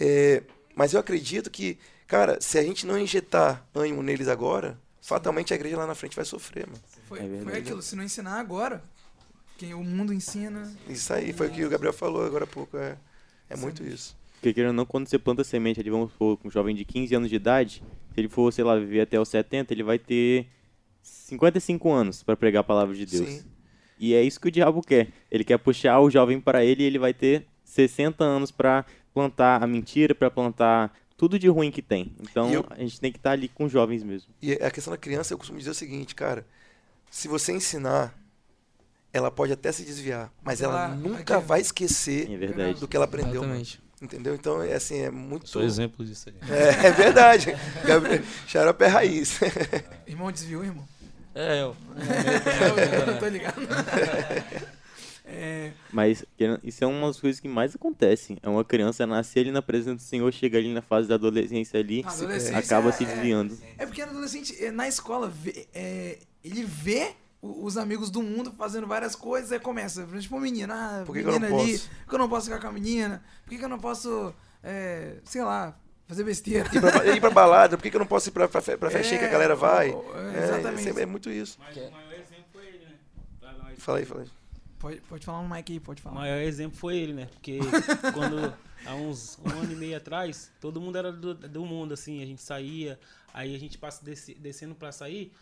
É, mas eu acredito que, cara, se a gente não injetar ânimo neles agora, fatalmente a igreja lá na frente vai sofrer, mano. Foi, É foi aquilo, se não ensinar agora, quem o mundo ensina. Isso aí, foi o que o Gabriel falou agora há pouco. É, é muito isso. Porque querendo ou não, quando você planta semente ali, vamos supor, com um jovem de 15 anos de idade, se ele for, sei lá, viver até os 70, ele vai ter 55 anos para pregar a palavra de Deus. Sim. E é isso que o diabo quer. Ele quer puxar o jovem para ele e ele vai ter 60 anos para plantar a mentira, para plantar tudo de ruim que tem. Então E eu- a gente tem que estar ali com os jovens mesmo. E a questão da criança, eu costumo dizer o seguinte, cara. Se você ensinar, ela pode até se desviar, mas ela Ela- nunca aqui- vai esquecer É verdade. do que ela aprendeu. mano. Exatamente. Entendeu? Então, é assim, é muito. Sou exemplo disso aí. É, é verdade. Gabriel, xarope é raiz. Irmão desviou, irmão? É, eu. eu não tô ligado. É, Mas isso é uma das coisas que mais acontecem. É uma criança nascer ali na presença do Senhor, chega ali na fase da adolescência ali, adolescência, acaba se é- desviando. é porque o adolescente, é, na escola, vê- é, ele vê os amigos do mundo fazendo várias coisas, aí começa, tipo, menina, ah, Por que que eu menina não ali, posso? por que eu não posso ficar com a menina? Por que, que eu não posso, é, sei lá, fazer besteira? ir, pra, ir pra balada, por que, que eu não posso ir pra, pra, pra festinha que a galera vai? é, É, exatamente. é muito isso. Mas o maior exemplo foi ele, né? Fala aí, fala aí. Pode, pode falar no mic aí, pode O falar. maior exemplo foi ele, né? Porque quando, há uns um ano e meio atrás, todo mundo era do, do mundo, assim, a gente saía, aí a gente passa desce- descendo pra sair,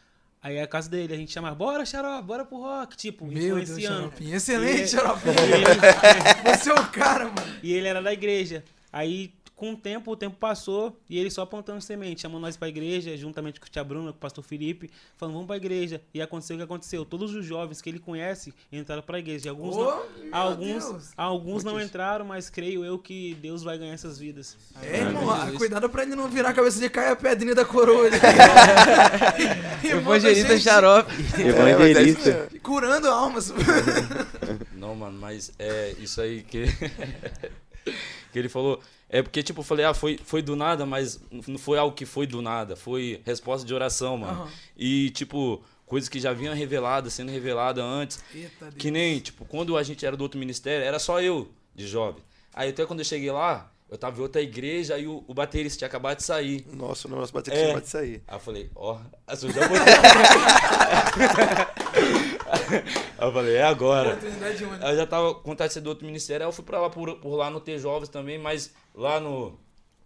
aí é a casa dele, a gente chama, bora, xarope, bora pro rock, tipo, Meu Deus, influenciando. Xaropinho. Excelente, E- Xaropinho. E ele, Você é o cara, mano. e ele era da igreja. Aí, com o tempo, o tempo passou e ele só plantando semente, chamando nós pra igreja, juntamente com o tia Bruna, com o pastor Felipe, falando, vamos pra igreja. E aconteceu o que aconteceu. Todos os jovens que ele conhece entraram pra igreja. E alguns, Ô, não, alguns, Deus. alguns não entraram, mas creio eu que Deus vai ganhar essas vidas. É, irmão, ah, cuidado pra ele não virar a cabeça de cair a pedrinha da coroa. ali. Evangelista Xarope. Evangelista. Curando almas. Não, mano, mas é isso aí que, que ele falou. É porque, tipo, eu falei, ah, foi, foi do nada, mas não foi algo que foi do nada. Foi resposta de oração, mano. Aham. E, tipo, coisas que já vinham reveladas, sendo revelada antes. Eita Deus. Que nem, tipo, quando a gente era do outro ministério, era só eu, de jovem. Aí até quando eu cheguei lá, eu tava em outra igreja, aí o, o baterista tinha acabado de sair. Nossa, o nosso baterista É. acabou de sair. Aí eu falei, ó, a sua já botei. Aí eu falei, é agora. Aí eu já tava com vontade de ser do outro ministério, aí eu fui pra lá, por, por lá no T Jovens também, mas lá no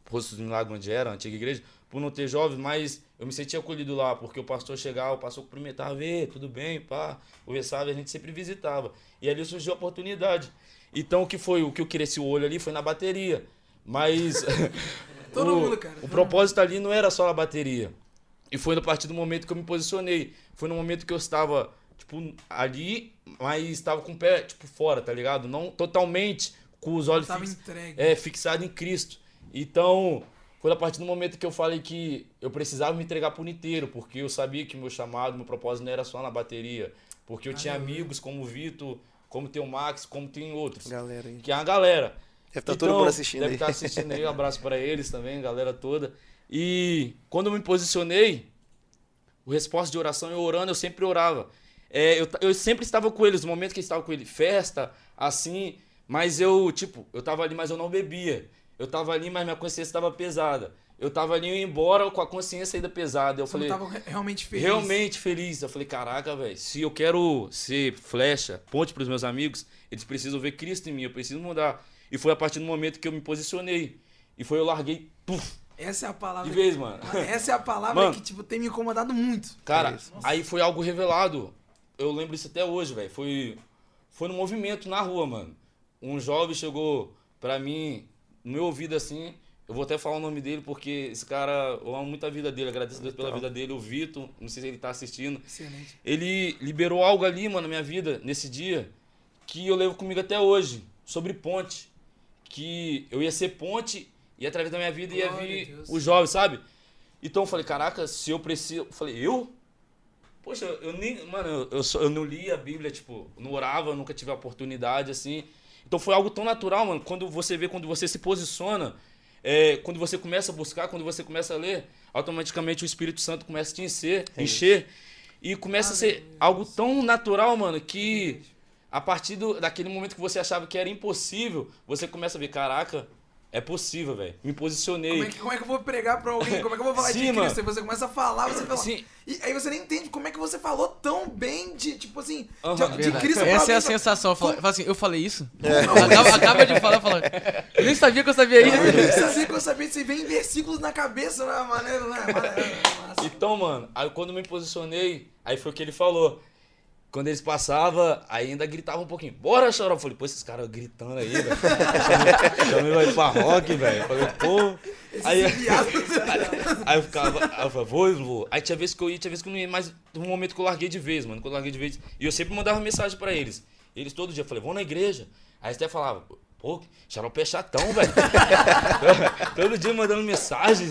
Poço do Milagre, onde era, a antiga igreja, por não ter jovens, mas eu me sentia acolhido lá, porque o pastor chegava, o pastor cumprimentava, vê, tudo bem, pá, o Vessabe a gente sempre visitava. E ali surgiu a oportunidade. Então o que foi, o que eu cresci o olho ali foi na bateria. Mas Todo o, mundo, cara, o propósito ali não era só a bateria. E foi a partir do momento que eu me posicionei. Foi no momento que eu estava, tipo, ali, mas estava com o pé, tipo, fora, tá ligado? Não totalmente com os olhos fix- é, fixado em Cristo. Então, foi a partir do momento que eu falei que eu precisava me entregar por inteiro, porque eu sabia que meu chamado, meu propósito não era só na bateria. Porque eu tinha amigos como o Vitor, como tem o Max, como tem outros. Galera aí. Que é uma galera. Deve estar todo mundo assistindo deve aí. estar assistindo aí. Um abraço para eles também, galera toda. E quando eu me posicionei, o resposta de oração, eu orando, eu sempre orava. É, eu, eu sempre estava com eles, no momento que eu estava com ele, festa, assim, mas eu, tipo, eu tava ali, mas eu não bebia. Eu tava ali, mas minha consciência estava pesada. Eu tava ali, eu ia embora com a consciência ainda pesada. Eu Você falei, tava re- realmente feliz. realmente feliz. Eu falei, caraca, velho, se eu quero ser flecha, ponte pros meus amigos, eles precisam ver Cristo em mim, eu preciso mudar. E foi a partir do momento que eu me posicionei. E foi eu larguei puf, Essa é a palavra. de vez, mano. Essa é a palavra Mano. que, tipo, tem me incomodado muito. Cara, É aí foi algo revelado. Eu lembro isso até hoje, velho. Foi, foi no movimento na rua, mano. Um jovem chegou pra mim, no meu ouvido assim. Eu vou até falar o nome dele porque esse cara, eu amo muito a vida dele. Agradeço a Deus pela vida dele, o Vitor. Não sei se ele tá assistindo. Excelente. Ele liberou algo ali, mano, na minha vida, nesse dia, que eu levo comigo até hoje, sobre ponte. Que eu ia ser ponte e através da minha vida ia Glória a vir os jovens, sabe? Então eu falei, caraca, se eu preciso. Eu falei, eu? Poxa, eu nem. Mano, eu, eu, só- eu não li a Bíblia, tipo, não orava, nunca tive a oportunidade, assim. Então foi algo tão natural, mano. Quando você vê, quando você se posiciona, é, quando você começa a buscar, quando você começa a ler, automaticamente o Espírito Santo começa a te encher, encher. E começa a ser algo tão natural, mano, que a partir do, daquele momento que você achava que era impossível, você começa a ver, caraca, é possível, velho. Me posicionei. Como é, que, como é que eu vou pregar pra alguém? Como é que eu vou falar Sim, de mano. Cristo? Aí você começa a falar, você fala. Sim. E aí você nem entende como é que você falou tão bem de, tipo assim, Aham. de, de. Cristo pra Essa é a alguém. sensação. Fala, fala assim, eu falei isso? Acaba, acaba de falar, fala. Eu nem sabia que eu sabia isso. Você assim que eu sabia, você vem versículos na cabeça, não é maneiro, né? Maneiro, massa. Então, mano, aí quando eu me posicionei, aí foi o que ele falou. Quando eles passavam, aí ainda gritava um pouquinho, bora, chorão. Eu falei, pô, esses caras gritando aí, velho. Chamei- vai pra rock, velho. Falei, pô. Aí, aí eu ficava, aí eu falava, vou, eu vou. Aí tinha vezes que eu ia, tinha vezes que eu não ia, mas um momento que eu larguei de vez, mano. Quando eu larguei de vez. E eu sempre mandava mensagem pra eles. Eles todo dia, eu falei, vamos na igreja. Aí até falavam, pô, xarope é chatão, velho. todo dia mandando mensagem.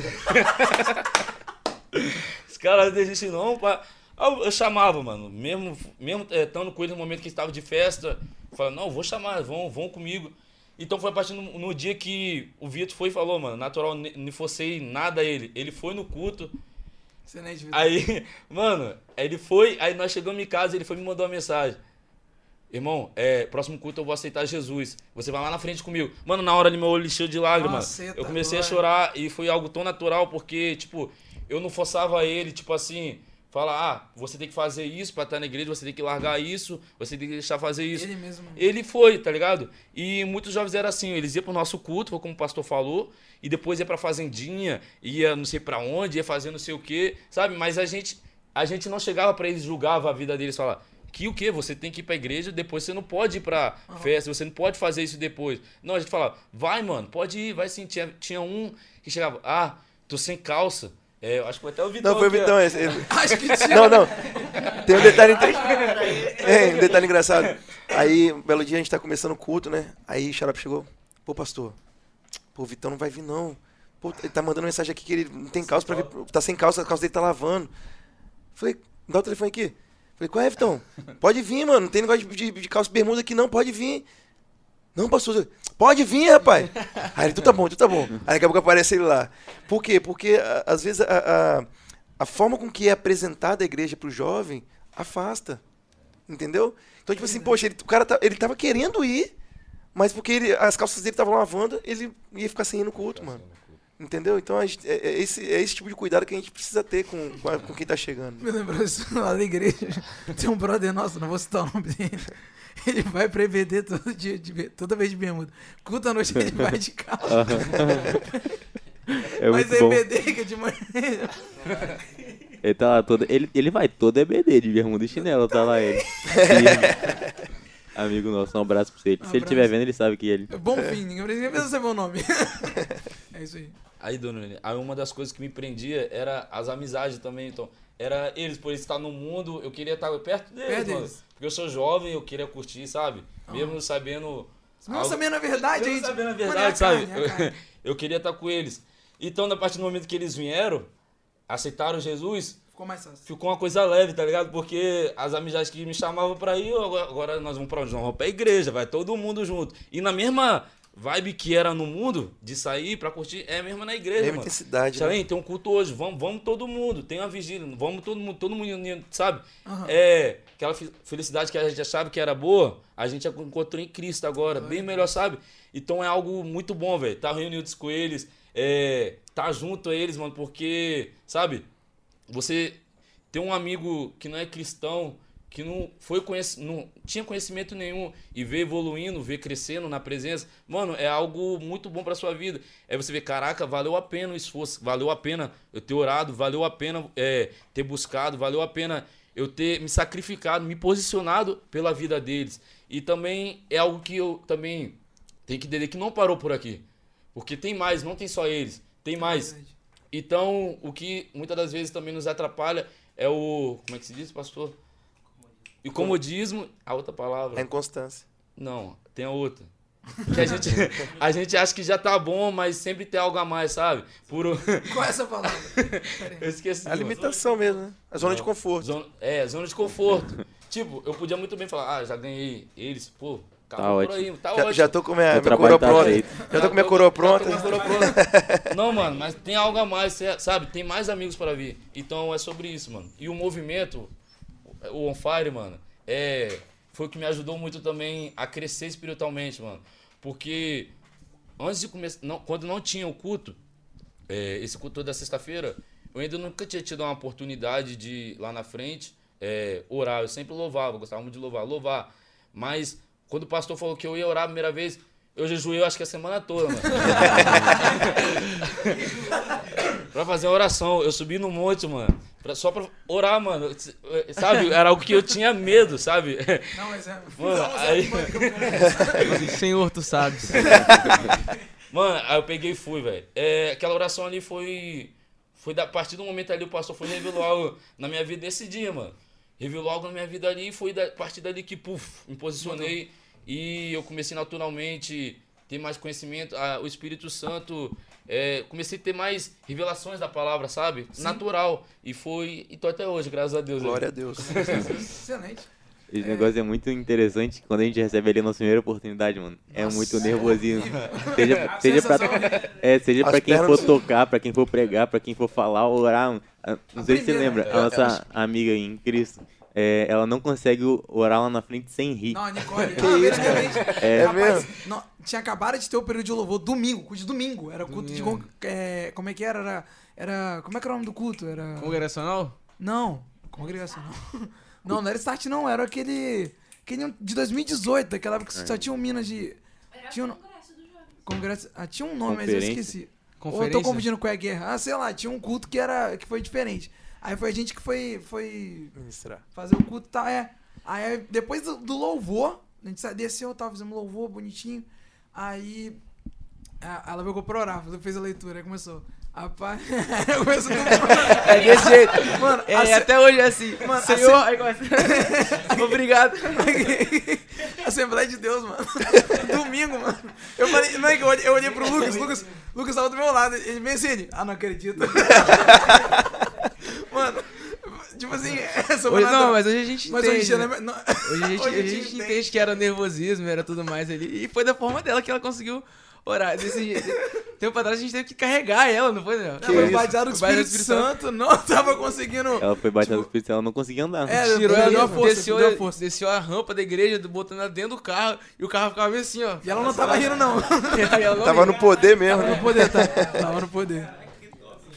Os caras não desistem não, pá. Eu, eu chamava, mano, mesmo, mesmo é, estando com ele no momento que estava de festa, falava, não, vou chamar, vão, vão comigo. Então foi a partir no, no dia que o Vitor foi e falou, mano, natural, não fosse nada a ele. Ele foi no culto, Excelente, Vitor. aí, mano, ele foi, aí nós chegamos em casa, ele foi me mandou uma mensagem. Irmão, é, próximo culto eu vou aceitar Jesus. Você vai lá na frente comigo. Mano, na hora ali meu olho encheu de lágrimas. Eita eu comecei a chorar e foi algo tão natural porque, tipo, eu não forçava ele, tipo assim, falar, ah, você tem que fazer isso pra estar na igreja, você tem que largar isso, você tem que deixar fazer isso. Ele mesmo. Ele foi, tá ligado? E muitos jovens eram assim, eles iam pro nosso culto, foi como o pastor falou, e depois ia pra fazendinha, ia não sei pra onde, ia fazer não sei o quê, sabe? Mas a gente a gente não chegava pra eles, julgava a vida deles, falar que o quê? Você tem que ir pra igreja, depois você não pode ir pra festa, você não pode fazer isso depois. Não, a gente falava, vai, mano, pode ir, vai sim. Tinha, tinha um que chegava, ah, tô sem calça. É, eu acho que foi até o Vitão. Não, foi o Vitão esse. ele- Acho que tinha. Não, não. Tem um detalhe, é, um detalhe engraçado. Aí, um belo dia, a gente tá começando o culto, né? Aí o Xarope chegou. Pô, pastor, pô, o Vitão não vai vir, não. Pô, ele tá mandando mensagem aqui que ele não tem calça pra vir. Tá sem calça, a calça dele tá lavando. Falei, dá o telefone aqui. Falei, qual é, Vitão? Pode vir, mano. Não tem negócio de, de, de calça e bermuda aqui, não. Pode vir. Não, pastor. Pode vir, rapaz. Aí ele, tu tá bom, tu tá bom. Aí daqui a pouco aparece ele lá. Por quê? Porque a- às vezes a, a, a forma com que é apresentada a igreja pro jovem afasta. Entendeu? Então, tipo assim, poxa, ele, o cara tá, ele tava querendo ir, mas porque ele- as calças dele estavam lavando, ele ia ficar sem ir no culto, mano. Entendeu? Então a gente- é, é esse, é esse tipo de cuidado que a gente precisa ter com, com, a- com quem tá chegando. Me lembrou isso lá da igreja. Tem um brother nosso, não vou citar o nome dele. Ele vai pra EBD todo dia, de, toda vez de bermuda. Culta à noite ele vai de calça. É Mas bom. EBD que é de manhã. Ele tá lá todo. Ele, ele vai todo EBD de bermuda e chinelo, tá lá ele. Amigo nosso, um abraço pra ele. Se ele Abraço. estiver vendo, ele sabe que ele. É bom fim, ninguém precisa saber o nome. É isso aí. Aí, dona Nene, aí uma das coisas que me prendia era as amizades também, então. Era eles, por eles estar no mundo, eu queria estar perto deles, Perto deles. Porque eu sou jovem, eu queria curtir, sabe? Mesmo sabendo. Não algo- sabendo a verdade, Mesmo gente. sabendo a verdade, sabe? carne, carne. Eu queria estar com eles. Então, a partir do momento que eles vieram, aceitaram Jesus, Ficou mais fácil. ficou uma coisa leve, tá ligado? Porque as amizades que me chamavam pra ir, agora nós vamos pra onde? Nós vamos pra igreja, vai todo mundo junto. E na mesma vibe que era no mundo, de sair pra curtir, é mesmo na igreja, Mesma mano. intensidade. né? Xalém, tem um culto hoje, vamos, vamos todo mundo, tem uma vigília, vamos todo mundo, todo mundo sabe? Aham. É, aquela fe- felicidade que a gente achava que era boa, a gente encontrou em Cristo agora, bem melhor, sabe? Então é algo muito bom, velho, tá reunidos com eles, é, tá junto a eles, mano, porque, sabe, você ter um amigo que não é cristão, que não foi conhec... não tinha conhecimento nenhum e ver evoluindo, ver crescendo na presença, mano, é algo muito bom pra sua vida. É você ver, caraca, valeu a pena o esforço, valeu a pena eu ter orado, valeu a pena é, ter buscado, valeu a pena eu ter me sacrificado, me posicionado pela vida deles. E também é algo que eu também tenho que entender que não parou por aqui. Porque tem mais, não tem só eles, tem mais. Então, o que muitas das vezes também nos atrapalha é o. Como é que se diz, pastor? E comodismo, a outra palavra. A inconstância. Não, tem a outra. Que a gente, a gente acha que já tá bom, mas sempre tem algo a mais, sabe? Por. Qual é essa palavra? Eu esqueci. A mano. limitação mesmo, né? A zona de Não. conforto. Zona- é, zona de conforto. tipo, eu podia muito bem falar, ah, já ganhei eles, pô, acabou por ótimo. aí, tá Já, ótimo. já tô com minha, minha trabalho coroa tá pronta. feito. Já tô com minha coroa pronta. Já tô com a coroa pronta. Não, mano, mas tem algo a mais, sabe? Tem mais amigos para vir. Então é sobre isso, mano. E o movimento, o On Fire, mano, é, foi o que me ajudou muito também a crescer espiritualmente, mano. Porque antes de começar, não, quando não tinha o culto, é, esse culto da sexta-feira, eu ainda nunca tinha tido uma oportunidade de lá na frente é, orar. Eu sempre louvava, gostava muito de louvar, louvar. Mas quando o pastor falou que eu ia orar a primeira vez, eu jejuei, eu acho que a semana toda, mano. pra fazer uma oração. Eu subi no monte, mano. pra- só pra orar, mano. Sabe? Era algo que eu tinha medo, sabe? Não, mas é. Mano, é- aí- Senhor, tu sabes. Mano, aí eu peguei e fui, velho. É, aquela oração ali foi. Foi da a partir do momento ali o pastor foi revelou algo na minha vida nesse dia, mano. Revelou algo na minha vida ali e foi da, a partir dali que, puf, me posicionei e eu comecei naturalmente ter mais conhecimento. Ah, o Espírito Santo, é, comecei a ter mais revelações da palavra, sabe? Natural. E foi. E tô até hoje, graças a Deus. Glória a Deus. Excelente. Esse negócio é muito interessante quando a gente recebe ali a nossa primeira oportunidade, mano. É muito nervosismo. Seja, seja pra, é, seja pra quem for tocar, pra quem for pregar, pra quem for falar, orar. Ah, Não sei se você primeira, lembra, né? a nossa amiga aí em Cristo, é, ela não consegue orar lá na frente sem rir. Não, a Nicole. Que isso, É Rapaz, não, tinha acabado de ter o período de louvor domingo, culto de domingo. Era culto de. con- É, como é que era? era? Era. Como é que era o nome do culto? Era. Congregacional? Não, congregação não. Não, era Start não, era aquele. Aquele de 2018, daquela época que só tinha um Minas de. Tinha um, congresso, ah, tinha um nome, mas eu Conferência? esqueci. Ou eu tô confundindo com a guerra. Ah, sei lá, tinha um culto que era. que foi diferente. Aí foi a gente que foi. foi Ministrar. fazer o culto e tal, é. Aí depois do, do louvor, a gente desceu, tava fazendo louvor bonitinho. Aí a- ela pegou pra orar, fez a leitura, aí começou. Rapaz, começou tudo. É desse jeito. Mano, É, a- até hoje é assim. Mano, Senhor, aí começa. Obrigado. Assembleia de Deus, mano. Domingo, mano. Eu falei, não é que eu olhei, eu olhei pro Lucas, Lucas, Lucas tava do meu lado. Ele vem assim, ah, não acredito. Mano, tipo assim, essa Hoje, não, mas hoje a gente Mas entende. hoje né? né? Não- Hoje a gente, hoje a gente entende que era nervosismo, era tudo mais ali. E foi da forma dela que ela conseguiu orar. Desse jeito. Tempo atrás a gente teve que carregar ela, não foi, Daniel? Não, mas isso? batizado com o Batizado Espírito Santo, não tava conseguindo. Ela foi batida no Espírito, ela não conseguia andar. É, Tirou ela ela, deu força, desceu, deu força. desceu a rampa da igreja, botando ela dentro do carro, e o carro ficava meio assim, ó. E ela não tava rindo, não. Ela não Tava riu. no poder mesmo, Tava né? no poder, tá? Tava no poder.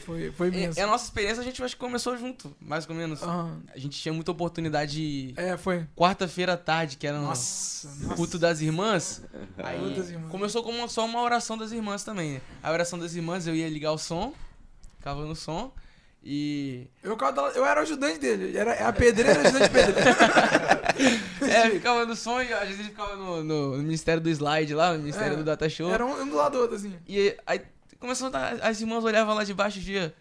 Foi, foi É, mesmo. a nossa experiência, a gente acho que começou junto, mais ou menos. Aham. A gente tinha muita oportunidade É, foi. quarta-feira à tarde, que era no Nossa, no culto das irmãs. Aí irmãs. começou como só uma oração das irmãs também. né? A oração das irmãs eu ia ligar o som, ficava no som e Eu, eu era o ajudante dele. Era, a pedreira ajudante pedreiro. é, ficava no som e às vezes ele ficava no, no- no ministério do slide lá, no ministério É, do data show. Era um, um do lado do outro, assim. E aí começou a dar, as irmãs olhavam lá de baixo e via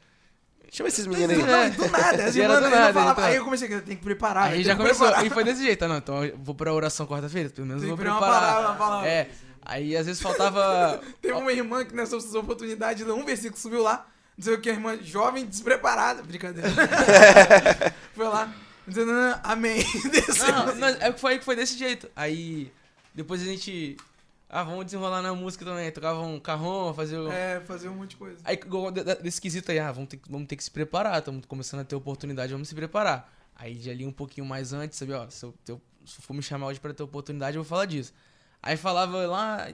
Chama esses meninos Do, aí. É. não, do nada. As era irmãs do nada, falavam- então. Aí eu comecei a tem que preparar. Aí já começou, preparar. e foi desse jeito, ah, não, então eu vou pra oração quarta-feira, pelo menos Tem vou preparar uma palavra, uma palavra. É, aí às vezes faltava Teve uma irmã que nessa oportunidade, um versículo subiu lá, não sei o que, a irmã jovem, despreparada, brincadeira. foi lá, dizendo, "Ah, amém. Não, não, é que foi, foi desse jeito. Aí depois a gente. Ah, vamos desenrolar na música também. Tocava um carrão, fazer. É, fazer um monte de coisa. Aí igual de- de- desse quesito aí, ah, vamos ter, que- vamos ter que se preparar. Estamos começando a ter oportunidade, vamos se preparar. Aí já li um pouquinho mais antes, sabe, ó, se eu, se eu- se for me chamar hoje pra ter oportunidade, eu vou falar disso. Aí falava lá,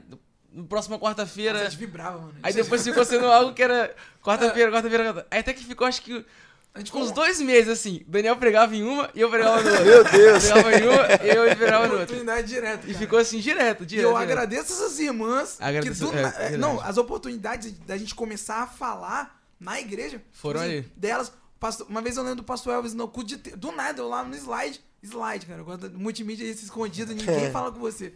no próxima quarta-feira. Gente vibrava, mano. Aí depois ficou sendo algo que era quarta-feira, É. quarta-feira, quarta Aí até que ficou, acho que a gente uns dois meses, assim. O Daniel pregava em uma e eu pregava no outra. Meu Deus. Pregava em uma e eu pregava no outra. oportunidade direta. E ficou assim, direto, E direto. eu direto. agradeço essas irmãs Agradeço- que do é, verdade. não, as oportunidades da gente começar a falar na igreja Foram tipo assim, ali. Delas, pastor- uma vez eu lembro do pastor Elvis no culto de do nada eu lá no slide, slide, cara, quando multimídia esse escondido, ninguém fala com você.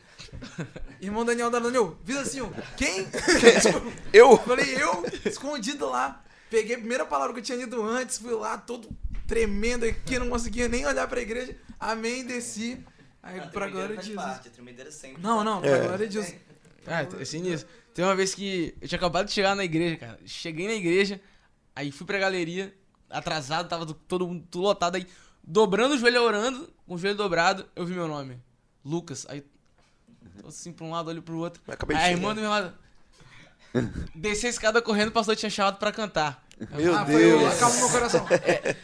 Irmão Daniel da Daniel, diz assim, ó, quem? Tipo, Eu? Falei, eu, escondido lá. Peguei a primeira palavra que eu tinha lido antes, fui lá, todo tremendo aqui, não conseguia nem olhar pra igreja. Amém, desci. Aí, pra glória de Jesus. A sempre. Não, não, pra É. glória de Jesus. Ah, é sinistro. Tem uma vez que eu tinha acabado de chegar na igreja, cara. Cheguei na igreja, aí fui pra galeria, atrasado, tava todo mundo tudo lotado aí. Dobrando o joelho, orando, com o joelho dobrado, eu vi meu nome. Lucas. Aí, tô assim pra um lado, olho pro outro. Eu acabei de Aí a chegar. irmã do meu lado. Desci a escada correndo, o pastor tinha chamado pra cantar. Meu ah, foi o Deus. acalma meu coração.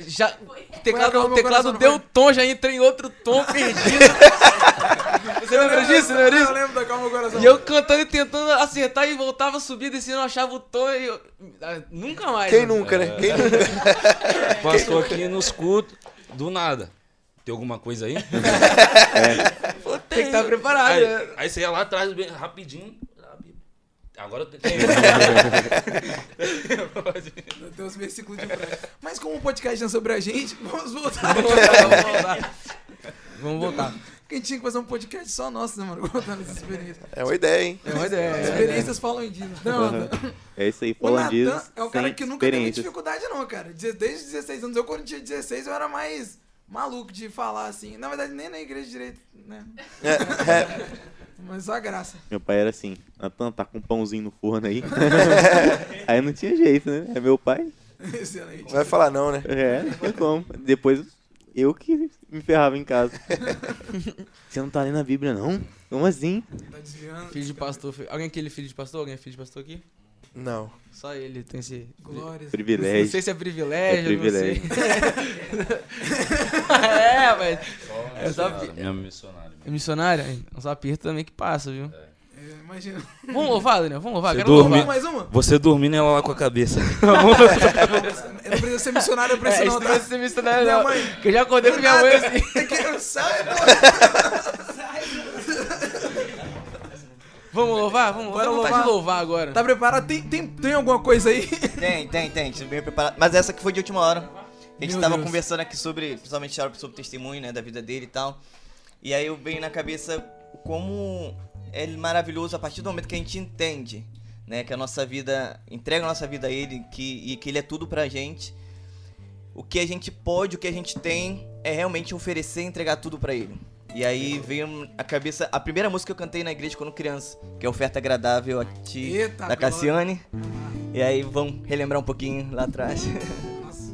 Já, Foi teclado, o teclado coração, deu foi? tom, já entrei em outro tom perdido. Você lembra disso? Lembra Eu disso? lembro da Calma Coração. E eu cantando e tentando acertar e voltava, subia, descia, não achava o tom e eu... ah, Nunca mais. Quem mano. nunca, né? Quem nunca? Pastor aqui nos cultos, do nada. Tem alguma coisa aí? Tem que estar preparado, Aí, né? aí você ia lá atrás, bem rapidinho. Agora tem. Tem uns versículos de. Mas como o podcast não é sobre a gente, vamos voltar. Vamos voltar. Vamos voltar. Porque a gente tinha que fazer um podcast só nosso, né, mano? Contando essas experiências. É uma ideia, hein? É uma ideia. é ideia. Experiências falam disso. Não. Nathan. É isso aí, Natan disso. é o cara que nunca teve dificuldade, não, cara. Desde 16 anos. Eu, quando tinha 16, eu era mais maluco de falar assim. Na verdade, nem na igreja direito, né? Mas a graça. Meu pai era assim, Natan, tá com um pãozinho no forno aí. aí não tinha jeito, né? É meu pai. Excelente. Não vai falar não, né? É, não tem como. Depois eu que me ferrava em casa. Você não tá lendo a Bíblia, não? Como assim? Tá desviando. Filho de pastor. Alguém aqui é filho de pastor? Alguém é filho de pastor aqui? Não. Só ele tem esse... Glórias. Não Privilégio. sei se é privilégio, É privilégio. não sei. é, mas... É só... pi- Minha missionária. É missionária? É um também que passa, viu? É, imagina. Vamos louvar, Daniel? Vamos louvar? Você Quero dorme. louvar. Mais uma? Você dormindo ela lá com a cabeça. Eu não precisa ser missionário pra isso, É, não, não precisa ser missionário, não. mãe. Que eu já acordei com minha mãe assim. É que eu saio. Vamos louvar? Vamos Bora louvar. de louvar agora. Tá preparado? Tem, tem, tem alguma coisa aí? Tem, tem, tem. Estou bem preparado. Mas essa que foi de última hora. A gente Meu tava Deus. conversando aqui sobre, principalmente sobre o testemunho, né, da vida dele e tal. E aí eu venho na cabeça como é maravilhoso a partir do momento que a gente entende, né, que a nossa vida, entrega a nossa vida a ele, que, e que ele é tudo pra gente. O que a gente pode, o que a gente tem, é realmente oferecer e entregar tudo pra ele. E aí veio a cabeça, a primeira música que eu cantei na igreja quando criança, que é Oferta Agradável a Ti, Eita, da glória. Cassiane. E aí vamos relembrar um pouquinho lá atrás. Nossa.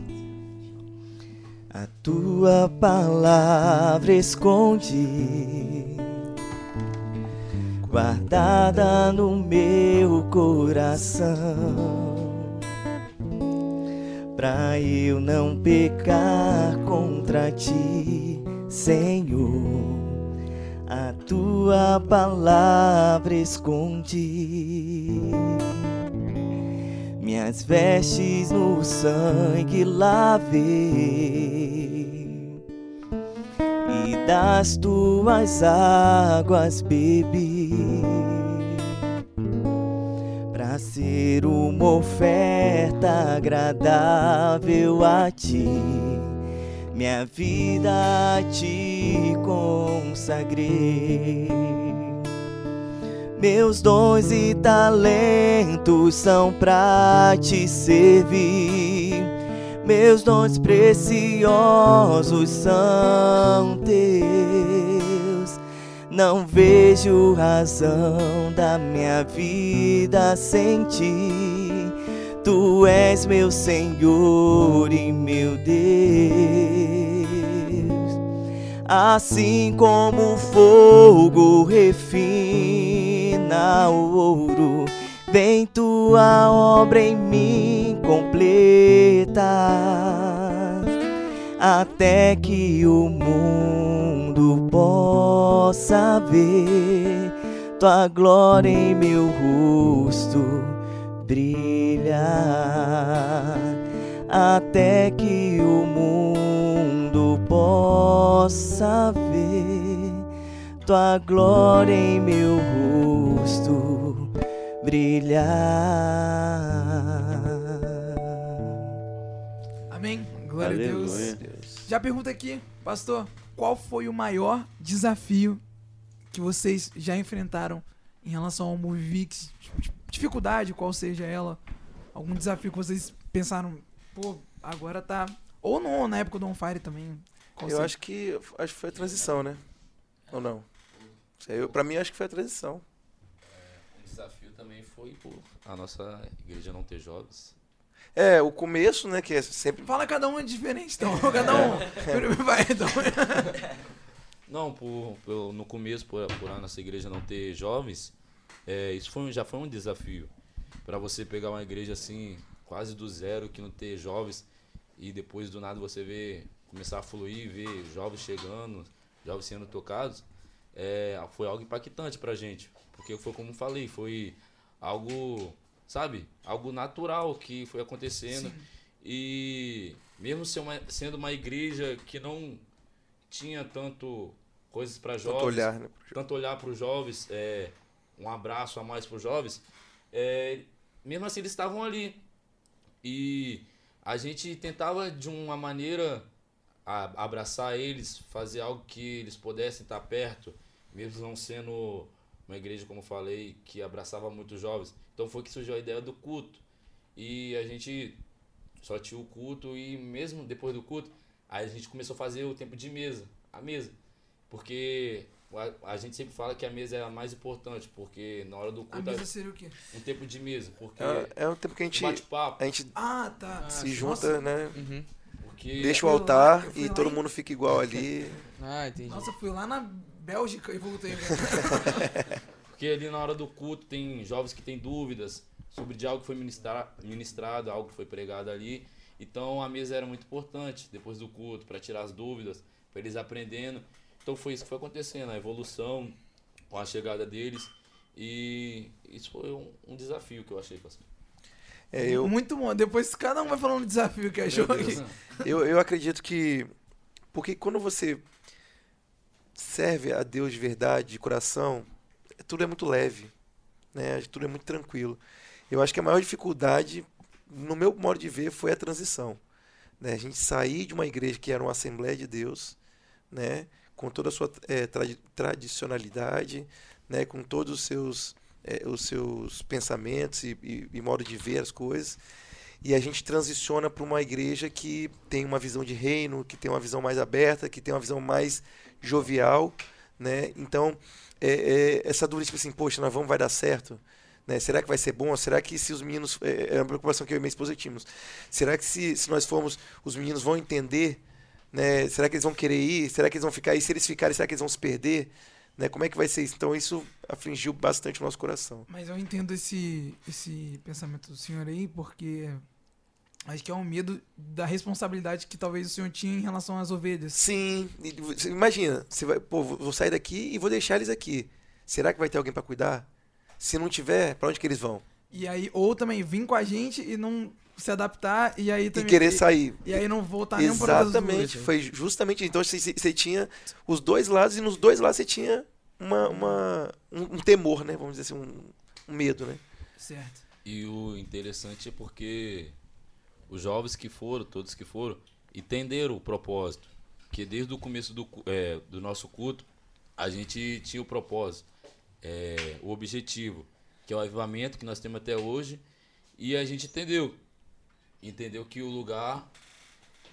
A tua palavra esconde, guardada no meu coração, pra eu não pecar contra ti, Senhor. A tua palavra esconde minhas vestes no sangue lavei e das tuas águas bebi para ser uma oferta agradável a ti. Minha vida ti consagrei. Meus dons e talentos são pra te servir. Meus dons preciosos são teus. Não vejo razão da minha vida sem ti. Tu és meu Senhor e meu Deus. Assim como o fogo refina o ouro, vem tua obra em mim completa, até que o mundo possa ver tua glória em meu rosto brilhar, até que o mundo possa ver tua glória em meu rosto brilhar. Amém. Glória a Deus. Aleluia. Já pergunta aqui, pastor, qual foi o maior desafio que vocês já enfrentaram em relação ao Movivix? Dificuldade, qual seja ela? Algum desafio que vocês pensaram, pô, agora tá. Ou não, na época do On Fire também. Qual Eu seja? acho que, acho que foi a transição, né? Ou não? Sei, Eu, pra mim, acho que foi a transição. O desafio também foi por a nossa igreja não ter jovens. É, o começo, né? Que é sempre. Fala cada um é diferente, então. Cada um. Vai, então. Não, por, por- no começo, por, por a nossa igreja não ter jovens, é, isso foi, um- já foi um desafio. Para você pegar uma igreja assim, quase do zero, que não ter jovens, e depois do nada você ver, começar a fluir, ver jovens chegando, jovens sendo tocados, é, foi algo impactante pra gente. Porque foi como eu falei, foi algo, sabe, algo natural que foi acontecendo. E mesmo sendo uma igreja que não tinha tanto coisas para Tanto jovens, olhar, né? tanto olhar para os jovens, é, um abraço a mais para os jovens, é, mesmo assim eles estavam ali. E a gente tentava de uma maneira abraçar eles, fazer algo que eles pudessem estar perto, mesmo não sendo uma igreja, como falei, que abraçava muitos jovens. Então foi que surgiu a ideia do culto. E a gente só tinha o culto e mesmo depois do culto, aí a gente começou a fazer o tempo de mesa, a mesa. Porque a, a gente sempre fala que a mesa é a mais importante, porque na hora do A culto mesa é seria o quê? um tempo de mesa, porque É, é um tempo que a gente, bate-papo, a gente Ah, tá. se Nossa, junta, né? Uhum. porque Deixa o lá- altar e todo em- mundo fica igual ali. Ah, entendi. Nossa, fui lá na Bélgica e voltei. Porque ali na hora do culto tem jovens que têm dúvidas sobre de algo que foi ministra- ministrado, algo que foi pregado ali. Então a mesa era muito importante depois do culto para tirar as dúvidas, para eles aprendendo. Então foi isso que foi acontecendo, a evolução com a chegada deles. E isso foi um, um desafio que eu achei. É, eu, Muito bom. Depois cada um vai falando do desafio que achou aqui. Deus. eu, eu acredito que. Porque quando você serve a Deus de verdade, de coração, tudo é muito leve. Né? Tudo é muito tranquilo. Eu acho que a maior dificuldade, no meu modo de ver, foi a transição. Né? A gente sair de uma igreja que era uma Assembleia de Deus, né? Com toda a sua eh, tradi- tradicionalidade, né? com todos os seus, eh, os seus pensamentos e, e, e modo de ver as coisas, e a gente transiciona para uma igreja que tem uma visão de reino, que tem uma visão mais aberta, que tem uma visão mais jovial, né? Então, é, é, essa dúvida, tipo assim, poxa, nós vamos, vai dar certo? Né? Será que vai ser bom? Será que se os meninos, é, é uma preocupação que eu e minha esposa tínhamos, será que se, se nós formos, os meninos vão entender, né? Será que eles vão querer ir? Será que eles vão ficar? E se eles ficarem, será que eles vão se perder? Né? Como é que vai ser isso? Então, isso afligiu bastante o nosso coração. Mas eu entendo esse, esse pensamento do senhor aí, porque acho que é um medo da responsabilidade que talvez o senhor tinha em relação às ovelhas. Sim, imagina, você vai, pô, vou sair daqui e vou deixar eles aqui. Será que vai ter alguém para cuidar? Se não tiver, para onde que eles vão? E aí, ou também vir com a gente e não se adaptar, e aí E também. querer sair. E aí não voltar nem para as duas. Exatamente, foi justamente. Então você, tinha os dois lados e nos dois lados você tinha uma, uma, um, um temor, né? Vamos dizer assim, um, um medo, né? Certo. E o interessante é porque os jovens que foram, todos que foram, entenderam o propósito. Que desde o começo do, é, do nosso culto, a gente tinha o propósito, é, o objetivo, que é o avivamento que nós temos até hoje. E a gente entendeu. Entendeu que o lugar,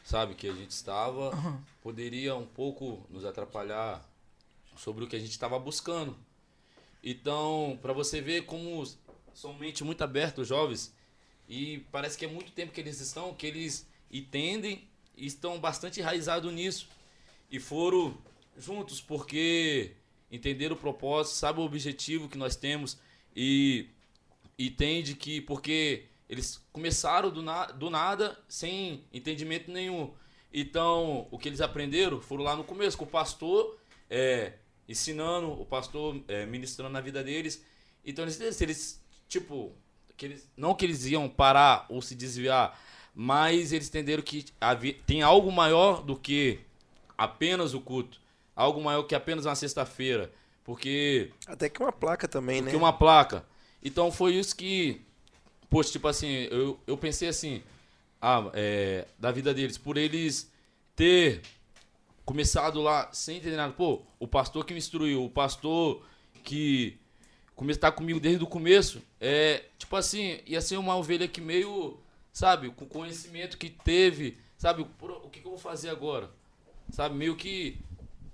sabe, que a gente estava, Aham. poderia um pouco nos atrapalhar sobre o que a gente estava buscando. Então, para você ver como são mente muito aberta os jovens e parece que é muito tempo que eles estão, que eles entendem e estão bastante enraizados nisso. E foram juntos porque entenderam o propósito, sabem o objetivo que nós temos e entende que porque eles começaram do, na, do nada sem entendimento nenhum. Então, o que eles aprenderam foram lá no começo, com o pastor é, ensinando, o pastor é, ministrando na vida deles. Então, eles, eles tipo, que eles, não que eles iam parar ou se desviar, mas eles entenderam que havia, tem algo maior do que apenas o culto, algo maior que apenas uma sexta-feira, porque Até que uma placa também, né? que uma placa. Então foi isso que, poxa, tipo assim, eu, eu pensei assim, ah, é, da vida deles, por eles ter começado lá sem entender nada. Pô, o pastor que me instruiu, o pastor que come, tá comigo desde o começo, é, tipo assim, ia ser uma ovelha que meio, sabe, com conhecimento que teve, sabe, por- o que, que eu vou fazer agora? Sabe, meio que,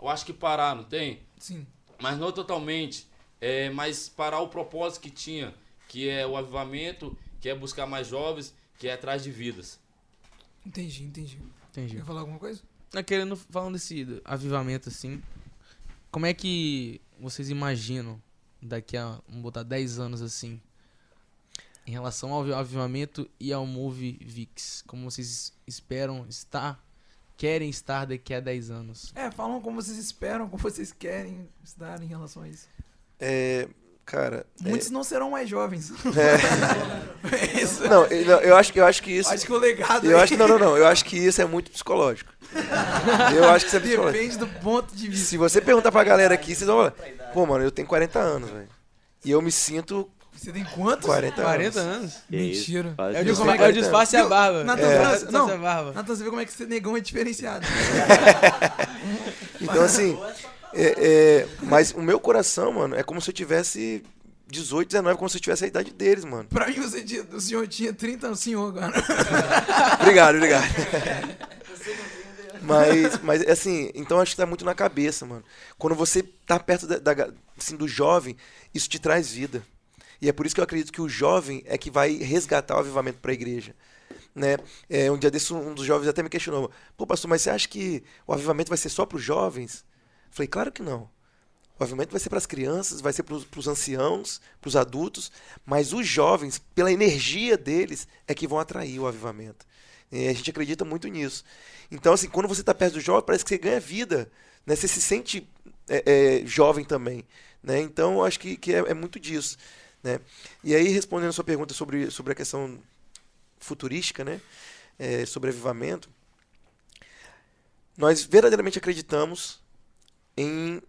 eu acho que parar, não tem? Sim. mas não totalmente. É, mas parar o propósito que tinha, que é o avivamento, que é buscar mais jovens, que é atrás de vidas. Entendi, entendi. Entendi. Quer falar alguma coisa? Tá querendo, falando desse avivamento assim, como é que vocês imaginam daqui a, vamos botar 10 anos assim, em relação ao avivamento e ao Move VIX? Como vocês esperam estar? querem estar daqui a 10 anos? É, falam como vocês esperam, como vocês querem estar em relação a isso. É, cara. é- Muitos não serão mais jovens. é, isso. não, eu, não, eu acho, que- eu acho que isso. Acho que o legado Eu aí acho que não, não, não. Eu acho que isso é muito psicológico. Eu acho que isso é psicológico. depende do ponto de vista. Se você perguntar pra galera aqui, vocês vão falar, pô, mano, eu tenho 40 anos, velho. E eu me sinto Você tem quantos? 40 40 anos. anos? Que isso, Mentira. faz É o, disfarce, como é é o que- disfarce e a barba. Natan É, França- não. barba. Natan, você vê como é que esse negão é diferenciado. Então, assim, é, é, mas o meu coração, mano, é como se eu tivesse 18, 19, como se eu tivesse a idade deles, mano. pra mim, você tinha- o senhor tinha 30 anos, senhor agora. Obrigado, obrigado. Mas, mas assim, então acho que tá muito na cabeça, mano. Quando você tá perto da, da- assim, do jovem, isso te traz vida. E é por isso que eu acredito que o jovem é que vai resgatar o avivamento para a igreja. Né? É, um dia desse, um dos jovens até me questionou: Pô, pastor, mas você acha que o avivamento vai ser só para os jovens? Falei: Claro que não. O avivamento vai ser para as crianças, vai ser para os anciãos, para os adultos, mas os jovens, pela energia deles, é que vão atrair o avivamento. E a gente acredita muito nisso. Então, assim, quando você está perto do jovem, parece que você ganha vida. Né? Você se sente é, é, jovem também. Né? Então, eu acho que, que é, é muito disso. Né? E aí, respondendo a sua pergunta sobre, sobre a questão futurística, né? É, sobre avivamento, nós verdadeiramente acreditamos em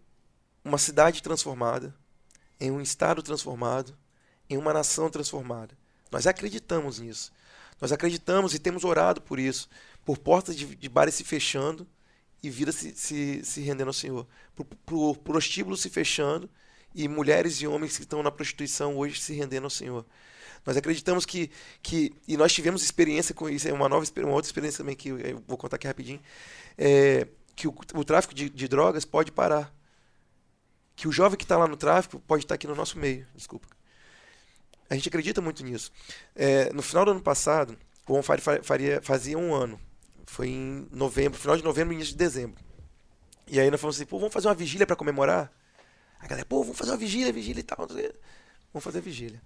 uma cidade transformada, em um estado transformado, em uma nação transformada. Nós acreditamos nisso. Nós acreditamos e temos orado por isso, por portas de, de bares se fechando e vidas se, se, se rendendo ao Senhor, por, por prostíbulos se fechando e mulheres e homens que estão na prostituição hoje se rendendo ao Senhor. Nós acreditamos que, que e nós tivemos experiência com isso, é uma nova uma outra experiência também que eu vou contar aqui rapidinho, é, que o, o tráfico de, de drogas pode parar. Que o jovem que está lá no tráfico pode estar aqui no nosso meio. Desculpa. A gente acredita muito nisso. É, no final do ano passado, o On Fire fa- faria, fazia um ano. Foi em novembro, final de novembro, início de dezembro. E aí nós falamos assim, pô, vamos fazer uma vigília para comemorar? A galera, pô, vamos fazer uma vigília, vigília e tal. Vamos fazer a vigília.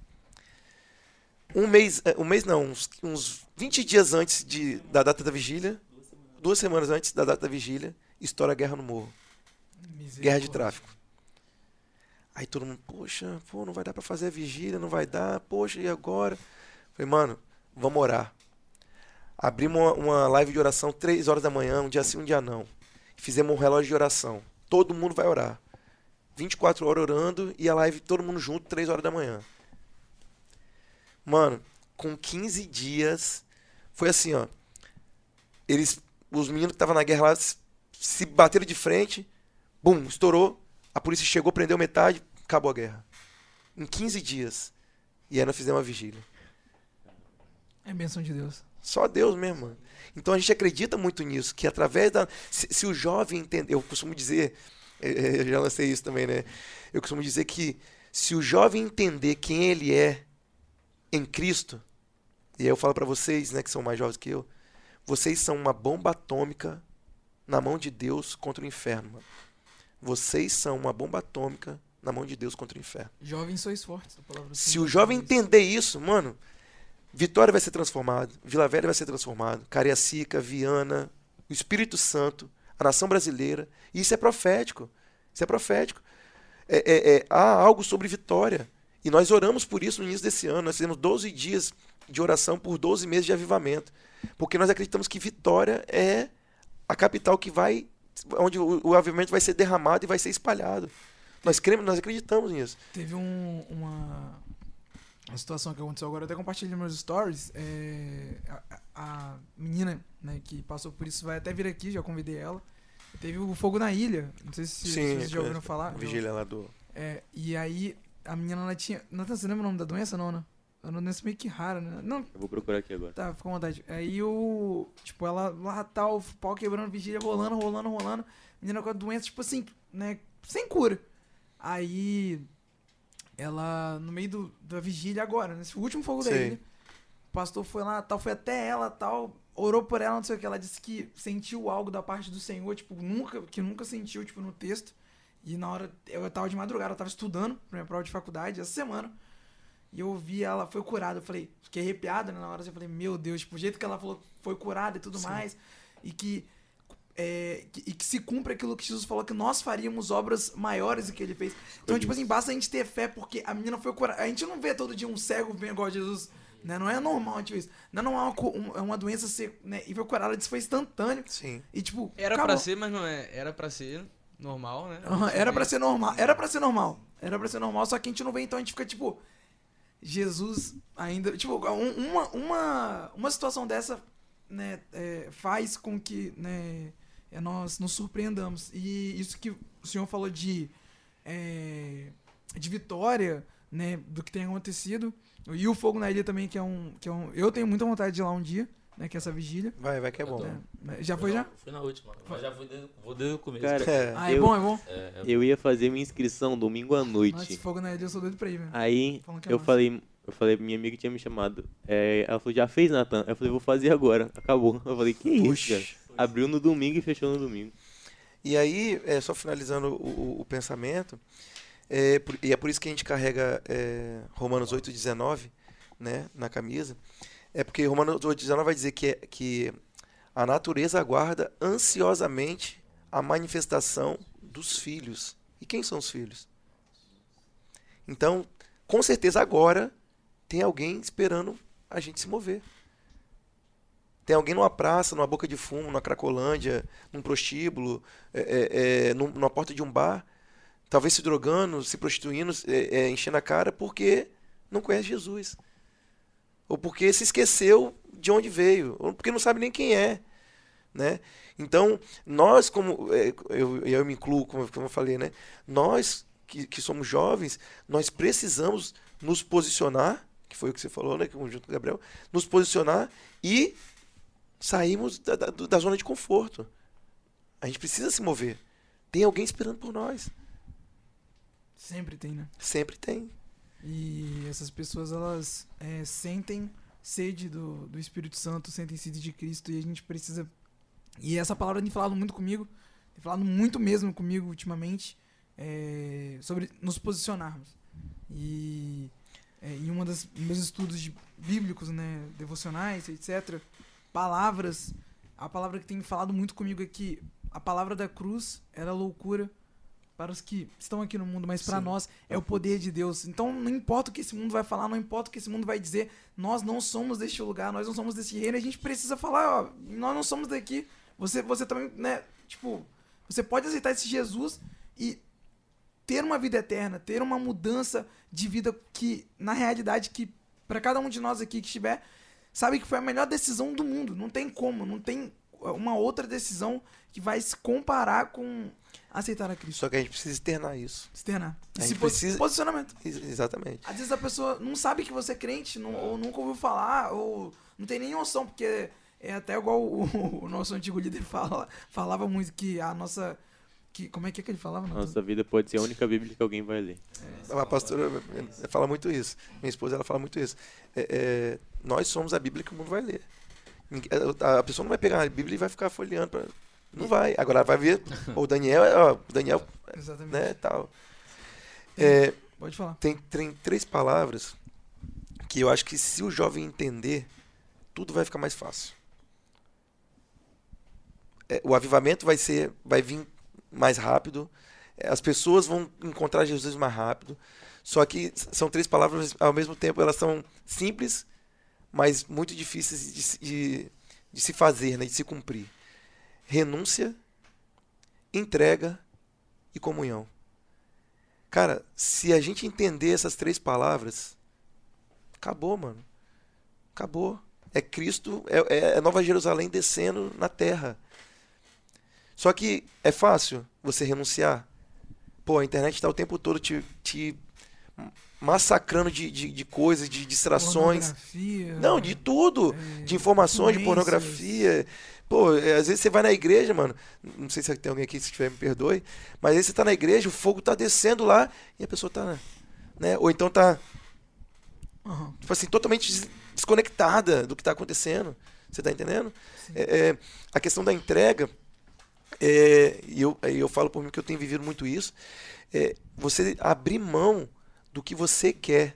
Um mês, eh, um mês não, uns, uns 20 dias antes de, da data da vigília, duas semanas antes da data da vigília, estoura a guerra no morro. Guerra de tráfico. Aí todo mundo, poxa, pô, não vai dar pra fazer a vigília, não vai dar, poxa, e agora? Falei, mano, vamos orar. Abrimos uma, uma live de oração três horas da manhã, um dia sim, um dia não. Fizemos um relógio de oração. Todo mundo vai orar. 24 horas orando e a live todo mundo junto, 3 horas da manhã. Mano, com 15 dias, foi assim, ó. Eles, os meninos que estavam na guerra lá, se- bateram de frente, bum, estourou. A polícia chegou, prendeu metade, acabou a guerra. Em 15 dias. E aí nós fizemos uma vigília. É bênção de Deus. Só Deus mesmo. mano. Então a gente acredita muito nisso, que através da. Se, se o jovem entender. Eu costumo dizer. eh, eh, Eu já lancei isso também, né? Eu costumo dizer que se o jovem entender quem ele é em Cristo, e aí eu falo pra vocês, né, que são mais jovens que eu, vocês são uma bomba atômica na mão de Deus contra o inferno, mano. Vocês são uma bomba atômica na mão de Deus contra o inferno. Jovens sois fortes. Se o jovem entender isso, mano, Vitória vai ser transformado, Vila Velha vai ser transformado, Cariacica, Viana, o Espírito Santo, a nação brasileira. E isso é profético. Isso é profético. É, é- é- há algo sobre Vitória. E nós oramos por isso no início desse ano. Nós fizemos 12 dias de oração por 12 meses de avivamento. Porque nós acreditamos que Vitória é a capital que vai. onde o, o avivamento vai ser derramado e vai ser espalhado. Nós, cremos, nós acreditamos nisso. Teve um- uma, uma situação que aconteceu agora, eu até compartilhei nos meus stories. é, a, a menina né, que passou por isso vai até vir aqui, já convidei ela. Teve o fogo na ilha. Não sei se, se vocês já ouviram falar. Já Vigília lá do. É, e aí a menina ela tinha. Nathan, você lembra o nome da doença, não, né? É uma doença meio que rara, né? Não, Eu vou procurar aqui agora. Tá, fica à vontade. Aí o. Tipo, ela lá tá, o pau quebrando, vigília rolando, rolando, rolando. Menina com a doença, tipo assim, né? Sem cura. Aí. Ela, no meio do, da vigília agora, nesse último fogo da ilha. O pastor foi lá, tal, foi até ela, tal, orou por ela, não sei o que. Ela disse que sentiu algo da parte do Senhor, tipo, nunca, que nunca sentiu, tipo, no texto. E na hora, eu tava de madrugada, eu tava estudando pra minha prova de faculdade essa semana. E eu vi ela foi curada. Eu falei, fiquei arrepiado né, na hora. Eu falei, meu Deus, tipo, o jeito que ela falou foi curada e tudo mais. E que é, que- e que se cumpra aquilo que Jesus falou, que nós faríamos obras maiores do que ele fez. Então, tipo assim, basta a gente ter fé, porque a menina foi curada. A gente não vê todo dia um cego vendo igual a Jesus. Né? Não é normal a gente ver isso. Não, não é uma, co- um- é uma doença ser. Né? E foi curada, ela disse que foi instantâneo. Sim. E tipo. Era acabou. pra ser, mas não é. Era pra ser normal, né? Aham, era pra ser normal. Era pra ser normal. Era pra ser normal, só que a gente não vê, então a gente fica tipo. Jesus ainda. Tipo, um- uma, uma, uma situação dessa né, é, faz com que né, é, nós nos surpreendamos. E isso que o senhor falou de, é, de vitória, né, do que tem acontecido. E o Fogo na Ilha também, que é um. Que é um eu tenho muita vontade de ir lá um dia, né? Que é essa vigília. Vai, vai que é bom. É, já foi já? Fui na última, mas já fui desde, vou desde o começo. Cara, É. Ah, é eu- bom, é bom. É, é Eu ia fazer minha inscrição domingo à Nossa, noite. Fogo na Ilha eu sou doido pra ir, velho. Aí é eu falei, eu falei, minha amiga tinha me chamado. É, ela falou, já fez, Nathan? Eu falei, vou fazer agora. Acabou. Eu falei, que isso, Puxa. cara? Abriu no domingo e fechou no domingo. E aí, é, só finalizando o, o- o pensamento, é, por- e é por isso que a gente carrega é, Romanos 8,19 né, na camisa, é porque Romanos 8,19 vai dizer que, é- que a natureza aguarda ansiosamente a manifestação dos filhos. E quem são os filhos? Então, com certeza agora tem alguém esperando a gente se mover. Tem alguém numa praça, numa boca de fumo, numa cracolândia, num prostíbulo, é, é, é, num- numa porta de um bar, talvez se drogando, se prostituindo, é, é, enchendo a cara porque não conhece Jesus. Ou porque se esqueceu de onde veio, ou porque não sabe nem quem é. Né? Então, nós, como é, eu, eu me incluo, como, como eu falei, né? nós que, que somos jovens, nós precisamos nos posicionar, que foi o que você falou, né? junto com o Gabriel, nos posicionar e sairmos da, da, da zona de conforto. A gente precisa se mover. Tem alguém esperando por nós. Sempre tem, né? Sempre tem. E essas pessoas, elas é, sentem sede do, do Espírito Santo, sentem sede de Cristo e a gente precisa. E essa palavra tem falado muito comigo, tem falado muito mesmo comigo ultimamente, é, sobre nos posicionarmos. E é, em uma das meus estudos de- bíblicos, né, devocionais, etc., palavras, a palavra que tem falado muito comigo é que a palavra da cruz era loucura para os que estão aqui no mundo, mas para nós é o poder de Deus. Então não importa o que esse mundo vai falar, não importa o que esse mundo vai dizer, nós não somos deste lugar, nós não somos desse reino, a gente precisa falar, ó, nós não somos daqui. Você você também, né, tipo, você pode aceitar esse Jesus e ter uma vida eterna, ter uma mudança de vida que na realidade que para cada um de nós aqui que estiver, sabe que foi a melhor decisão do mundo, não tem como, não tem uma outra decisão que vai se comparar com aceitar a Cristo. Só que a gente precisa externar isso. Externar. A Esse precisa- posicionamento. Ex- Exatamente. Às vezes a pessoa não sabe que você é crente, não- ou nunca ouviu falar, ou não tem nem noção, porque é até igual o, o nosso antigo líder fala, falava muito que a nossa. Que, como é que, é que ele falava? Nossa vida pode ser a única Bíblia que alguém vai ler. A pastora fala muito isso. Minha esposa ela fala muito isso. É, é, nós somos a Bíblia que o mundo vai ler. A pessoa não vai pegar a Bíblia e vai ficar folheando. Pra... Não vai. Agora vai ver. O Daniel, ó, o Daniel, Exatamente. né, tal. É, Pode falar. tem, tem três palavras que eu acho que se o jovem entender, tudo vai ficar mais fácil. É, o avivamento vai ser, vai vir mais rápido. é, As pessoas vão encontrar Jesus mais rápido. Só que são três palavras ao mesmo tempo, elas são simples, mas muito difíceis de, de, de se fazer, né, de se cumprir. Renúncia, entrega e comunhão. Cara, se a gente entender essas três palavras, acabou, mano. Acabou. É Cristo, é, é Nova Jerusalém descendo na terra. Só que é fácil você renunciar. Pô, a internet está o tempo todo te, te massacrando de, de, de coisas, de distrações. Pornografia, Não, de tudo. é, De informações, de pornografia. Pô, é, às vezes você vai na igreja, mano. Não sei se tem alguém aqui, se tiver, me perdoe. Mas aí você tá na igreja, o fogo tá descendo lá e a pessoa tá. Né? Ou então tá, Aham. tipo assim, totalmente des- desconectada do que tá acontecendo. Você tá entendendo? É, é, a questão da entrega, é, e eu, eu falo por mim que eu tenho vivido muito isso, é você abrir mão do que você quer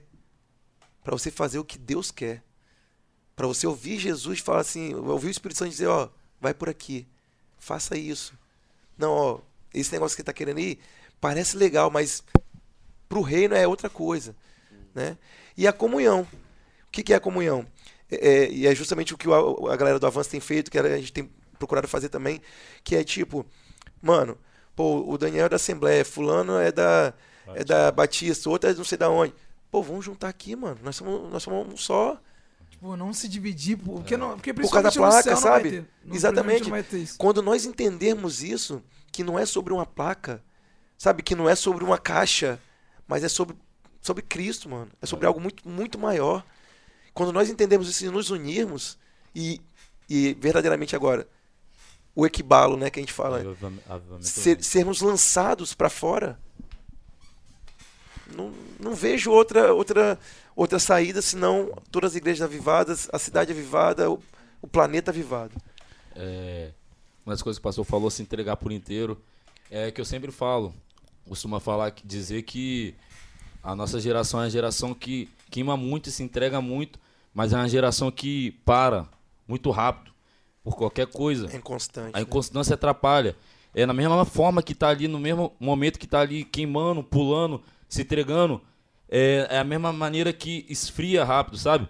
para você fazer o que Deus quer. Para você ouvir Jesus falar assim, ouvir o Espírito Santo dizer, ó, vai por aqui. faça isso. Não, ó, esse negócio que você tá querendo ir, parece legal, mas pro reino é outra coisa, né? E a comunhão. O que, que é a comunhão? É, é, e é justamente o que o- a, galera do Avanço tem feito, que a gente tem procurado fazer também, que é tipo, mano, pô, o Daniel é da Assembleia, fulano é da, é da Batista, outro é não sei da onde. Pô, vamos juntar aqui, mano. Nós somos, nós somos um só. Tipo, não se dividir, porque, não, porque Por causa da placa, céu não sabe? Exatamente. Não vai ter isso. Quando nós entendermos isso, que não é sobre uma placa, sabe? Que não é sobre uma caixa, mas é sobre, sobre Cristo, mano. É sobre algo muito, muito maior. Quando nós entendemos isso e nos unirmos, e, e verdadeiramente agora, o equibalo, né, que a gente fala, ser- sermos lançados para fora, não, não vejo outra, outra, outra saída senão todas as igrejas avivadas, a cidade avivada, o, o planeta avivado. É, uma das coisas que o pastor falou, se entregar por inteiro, é que eu sempre falo, costuma falar, dizer que a nossa geração é uma geração que queima muito e se entrega muito, mas é uma geração que para muito rápido por qualquer coisa. É inconstante. A né? inconstância atrapalha. É na mesma forma que tá ali, no mesmo momento que tá ali queimando, pulando, se entregando. É, é a mesma maneira que esfria rápido, sabe?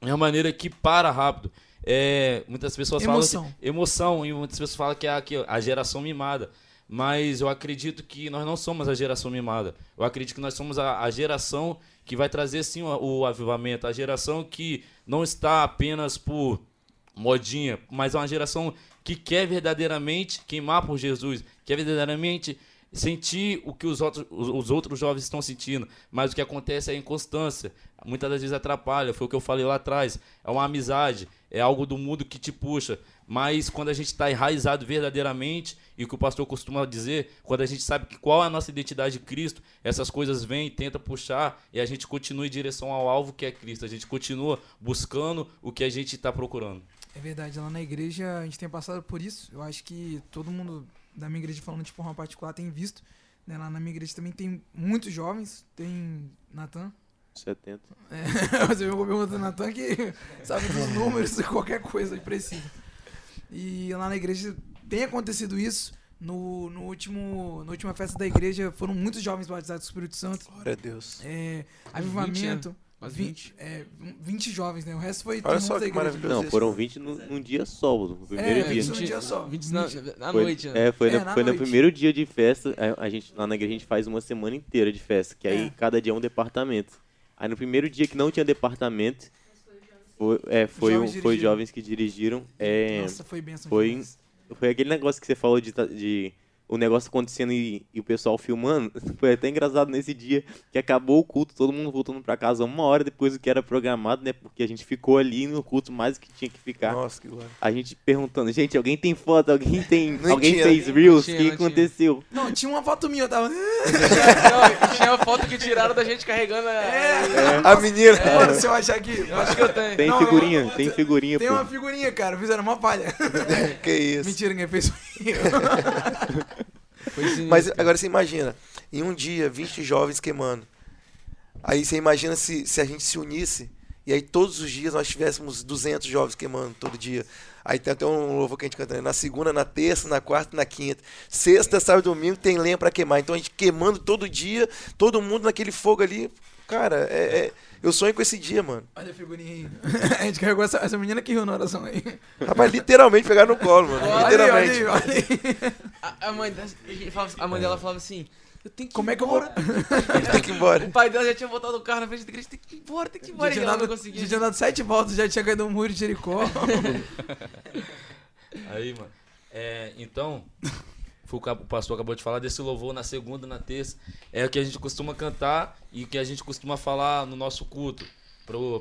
É a maneira que para rápido. É, muitas pessoas Emoção. falam assim, emoção, e muitas pessoas falam que é a, que a geração mimada. Mas eu acredito que nós não somos a geração mimada. Eu acredito que nós somos a, a geração que vai trazer sim o, o avivamento. A geração que não está apenas por modinha, mas é uma geração que quer verdadeiramente queimar por Jesus, quer verdadeiramente sentir o que os outros, os, os outros jovens estão sentindo, mas o que acontece é a inconstância, muitas das vezes atrapalha, foi o que eu falei lá atrás, é uma amizade, é algo do mundo que te puxa, mas quando a gente está enraizado verdadeiramente, e o que o pastor costuma dizer, quando a gente sabe que qual é a nossa identidade de Cristo, essas coisas vêm, tenta puxar, e a gente continua em direção ao alvo que é Cristo, a gente continua buscando o que a gente está procurando. É verdade, lá na igreja a gente tem passado por isso. Eu acho que todo mundo da minha igreja, falando de forma particular, tem visto. né? Lá na minha igreja também tem muitos jovens. Tem Natan. 70. É, você viu pergunta do Natan que sabe dos números, qualquer coisa que precisa. E lá na igreja tem acontecido isso. No, no último, na última festa da igreja foram muitos jovens batizados com o Espírito Santo. Glória a Deus. É, Uns 20, avivamento. Quase vi- 20. é, 20 jovens, né? O resto foi Olha só que maravilhoso. Não, foram mano. 20 no, num dia só, no primeiro É, dia. isso num dia só. 20 na, 20. na Foi- noite, né? É, foi, É, no, na foi no noite. primeiro dia de festa. A, a gente, lá na igreja a gente faz uma semana inteira de festa, que aí É. cada dia é um departamento. Aí no primeiro dia que não tinha departamento, foi, é, foi, Jovens um- foi dirigiram. jovens que dirigiram. É, Nossa, foi benção foi- foi aquele negócio que você falou de, de o negócio acontecendo e, e o pessoal filmando. Foi até engraçado nesse dia que acabou o culto, todo mundo voltando pra casa uma hora depois do que era programado, né? Porque a gente ficou ali no culto mais do que tinha que ficar. Nossa, que glória. A gente perguntando, gente, alguém tem foto? Alguém tem. Não alguém tinha. fez Reels? O tinha, que não tinha. aconteceu? Não, tinha uma foto minha, eu tava. Não, tinha a foto que tiraram da gente carregando a... É, A menina. Mano, se eu achar aqui. Eu acho que eu tenho. Tem Não, figurinha, eu- tem figurinha, Tem pô. uma figurinha, cara. Fizeram uma palha. que isso. Mentira, ninguém fez isso. Sinistro, Mas cara. agora você imagina, em um dia, 20 jovens queimando. Aí você imagina se, se a gente se unisse e aí todos os dias nós tivéssemos 200 jovens queimando todo dia. Aí tem até um louvor que a gente canta, né? na segunda, na terça, na quarta na quinta. Sexta, sábado e domingo tem lenha pra queimar. Então a gente queimando todo dia, todo mundo naquele fogo ali. Cara, é, é- eu sonho com esse dia, mano. Olha a figurinha aí. A gente carregou essa, essa menina que riu na oração aí. Rapaz, literalmente pegaram no colo, mano. Olha aí, literalmente. olha aí, olha aí. A, a mãe, da- falava- a mãe dela falava assim: Eu tenho que ir Como é que eu vou. Tem que ir embora. O pai dela já tinha botado o carro na frente da igreja, tem que ir embora, tem que ir embora. Já tinha, dado, já tinha dado sete voltas, já tinha caído um muro de Jericó. Aí, mano. É, então, foi o que o pastor acabou de falar desse louvor na segunda, na terça. É o que a gente costuma cantar e o que a gente costuma falar no nosso culto.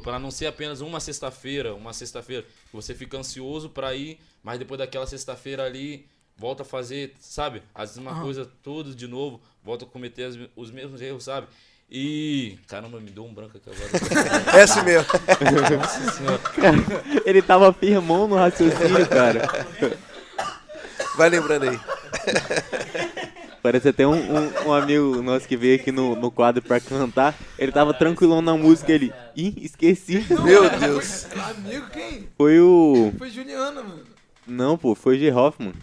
Pra não ser apenas uma sexta-feira, uma sexta-feira que você fica ansioso pra ir, mas depois daquela sexta-feira ali, volta a fazer, sabe? As mesmas coisas todas de novo, volta a cometer as- os mesmos erros, sabe? E. Caramba, me deu um branco aqui agora. É assim mesmo. Nossa senhora. Ele tava firmão no raciocínio, cara. Vai lembrando aí. Parece até um, um, um amigo nosso que veio aqui no, no quadro pra cantar. Ele tava tranquilão na música, ele. Ih, esqueci. Meu Deus. Amigo, quem? Foi o. Foi Juliana, mano. Não, pô, foi o G. Hoffman.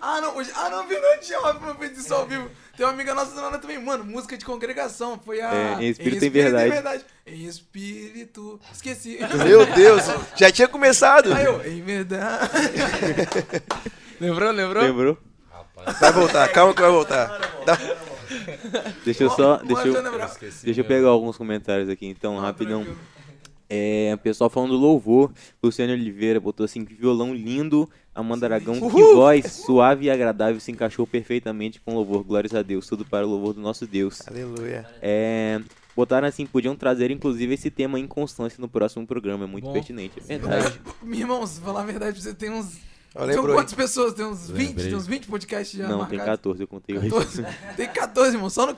Ah, não, hoje, ah, não, vi não tinha uma fez isso ao vivo. Tem uma amiga nossa Ana também, mano, música de congregação, foi a... É, em espírito em verdade. Em espírito, esqueci. Meu Deus, já tinha começado. Aí eu, em verdade. Lembrou, lembrou? Lembrou? Vai voltar, calma que vai voltar. Dá- Deixa eu só. Deixa eu, deixa eu pegar alguns comentários aqui então, rapidão. É, o pessoal falando do louvor. Luciano Oliveira botou assim: que violão lindo. Amanda Aragão, que voz suave e agradável se encaixou perfeitamente com o louvor. Glórias a Deus. Tudo para o louvor do nosso Deus. Aleluia. É, botaram assim: podiam trazer inclusive esse tema inconstância no próximo programa. É muito Bom. pertinente. É verdade. Meu irmão, se falar a verdade, você tem uns... São quantas pessoas? Tem uns 20? Lembrei. Tem uns 20 podcasts já Não, tem marcados? 14, eu contei hoje. 14. Tem 14, irmão. Só no